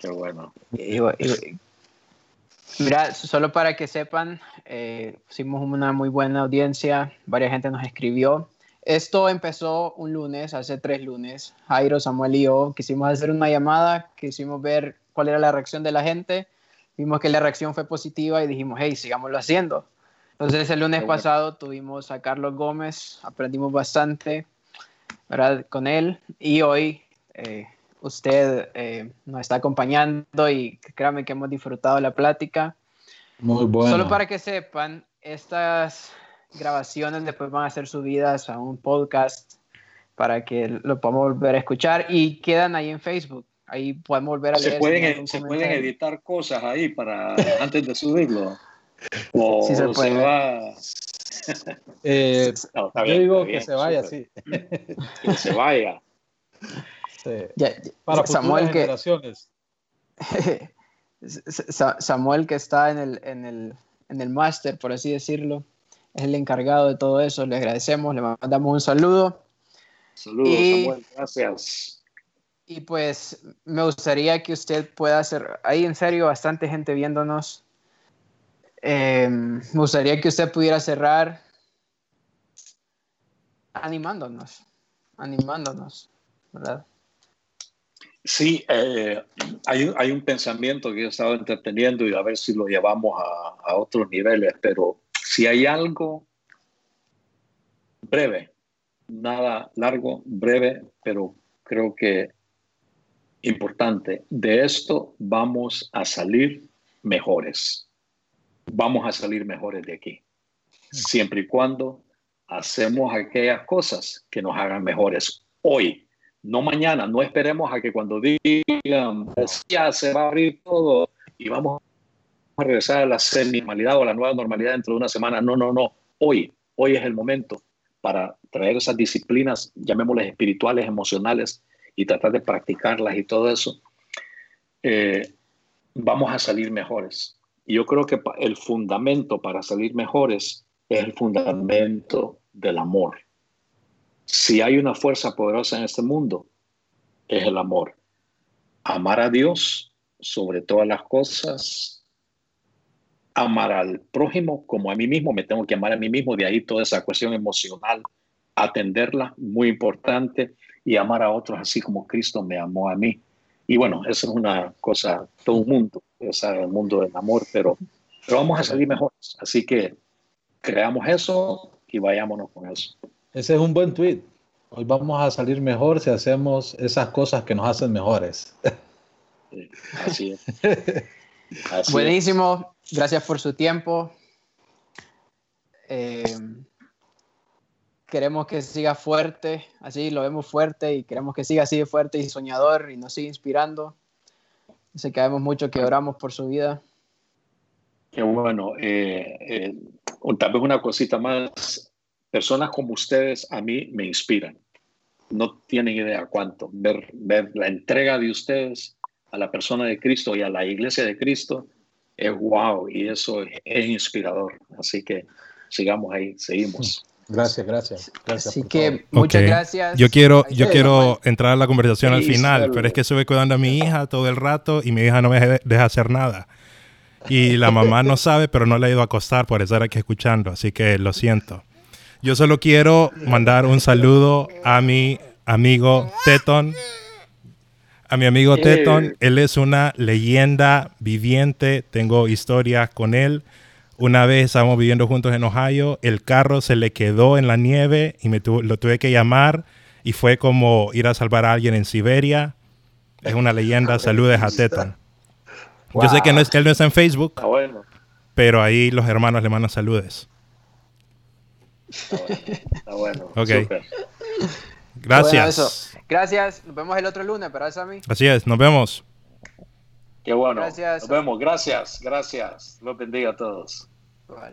S3: Qué bueno.
S1: mira, solo para que sepan, eh, hicimos una muy buena audiencia, varias gente nos escribió. Esto empezó un lunes, hace tres lunes. Jairo, Samuel y yo quisimos hacer una llamada, quisimos ver cuál era la reacción de la gente vimos que la reacción fue positiva y dijimos, hey, sigámoslo haciendo. Entonces el lunes pasado tuvimos a Carlos Gómez, aprendimos bastante ¿verdad? con él y hoy eh, usted eh, nos está acompañando y créame que hemos disfrutado la plática.
S2: Muy bueno.
S1: Solo para que sepan, estas grabaciones después van a ser subidas a un podcast para que lo podamos volver a escuchar y quedan ahí en Facebook. Ahí podemos volver a
S3: leer. Se pueden, se pueden editar cosas ahí para antes de subirlo. O sí se, puede. va...
S2: Eh, yo digo que se vaya, sí.
S3: Que se vaya.
S2: Sí. para Samuel generaciones.
S1: Que, Samuel que está en el, en el, en el máster, por así decirlo, es el encargado de todo eso. Le agradecemos, le mandamos un saludo.
S3: Saludos, Samuel, gracias.
S1: Y pues me gustaría que usted pueda hacer, hay en serio bastante gente viéndonos. Em, me gustaría que usted pudiera cerrar animándonos, animándonos, ¿verdad?
S3: Sí, eh, hay, hay, un pensamiento que he estado entreteniendo y a ver si lo llevamos a, a otros niveles, pero si hay algo breve, nada largo, breve, pero creo que importante, de esto vamos a salir mejores. Vamos a salir mejores de aquí. Siempre y cuando hacemos aquellas cosas que nos hagan mejores hoy, no mañana. No esperemos a que cuando digan, ya se va a abrir todo y vamos a regresar a la normalidad o a la nueva normalidad dentro de una semana. No, no, no. Hoy, hoy es el momento para traer esas disciplinas, llamémoslas espirituales, emocionales, y tratar de practicarlas y todo eso, eh, vamos a salir mejores. Y yo creo que el fundamento para salir mejores es el fundamento del amor. Si hay una fuerza poderosa en este mundo, es el amor. Amar a Dios sobre todas las cosas, amar al prójimo como a mí mismo, me tengo que amar a mí mismo, de ahí toda esa cuestión emocional, atenderla, muy importante y amar a otros así como Cristo me amó a mí. Y bueno, eso es una cosa, todo un mundo, es el mundo del amor, pero, pero vamos a salir mejores. Así que creamos eso y vayámonos con eso.
S2: Ese es un buen tweet. Hoy vamos a salir mejor si hacemos esas cosas que nos hacen mejores.
S3: así es.
S1: Buenísimo. Gracias por su tiempo. Eh, queremos que siga fuerte, así lo vemos fuerte y queremos que siga así fuerte y soñador y nos siga inspirando. Sé que vemos mucho que oramos por su vida.
S3: Qué bueno. Eh, eh, tal vez una cosita más. Personas como ustedes a mí me inspiran. No tienen idea cuánto. Ver, ver la entrega de ustedes a la persona de Cristo y a la iglesia de Cristo es wow y eso es, es inspirador. Así que sigamos ahí, seguimos.
S2: Gracias, gracias.
S1: Así que muchas gracias.
S4: Yo quiero, yo quiero entrar a la conversación al final, pero es que estuve cuidando a mi hija todo el rato y mi hija no me deja hacer nada. Y la mamá no sabe, pero no le ha ido a acostar por estar aquí escuchando, así que lo siento. Yo solo quiero mandar un saludo a mi amigo Teton. A mi amigo Teton, él es una leyenda viviente, tengo historias con él. Una vez estábamos viviendo juntos en Ohio, el carro se le quedó en la nieve y me lo tuve que llamar. y fue como ir a salvar a alguien en Siberia. Es una leyenda. Saludes a Teta. Yo sé que no es, él no está en Facebook,
S3: bueno.
S4: pero ahí los hermanos le mandan saludes.
S3: Está bueno.
S4: Ok.
S3: Súper.
S4: Gracias.
S1: Bueno, eso. Gracias. Nos vemos el otro lunes, ¿verdad, Sammy?
S4: Así es, nos vemos.
S3: Qué bueno.
S1: Gracias.
S3: Nos vemos. Gracias. Gracias. Los bendiga a todos.
S1: Vale.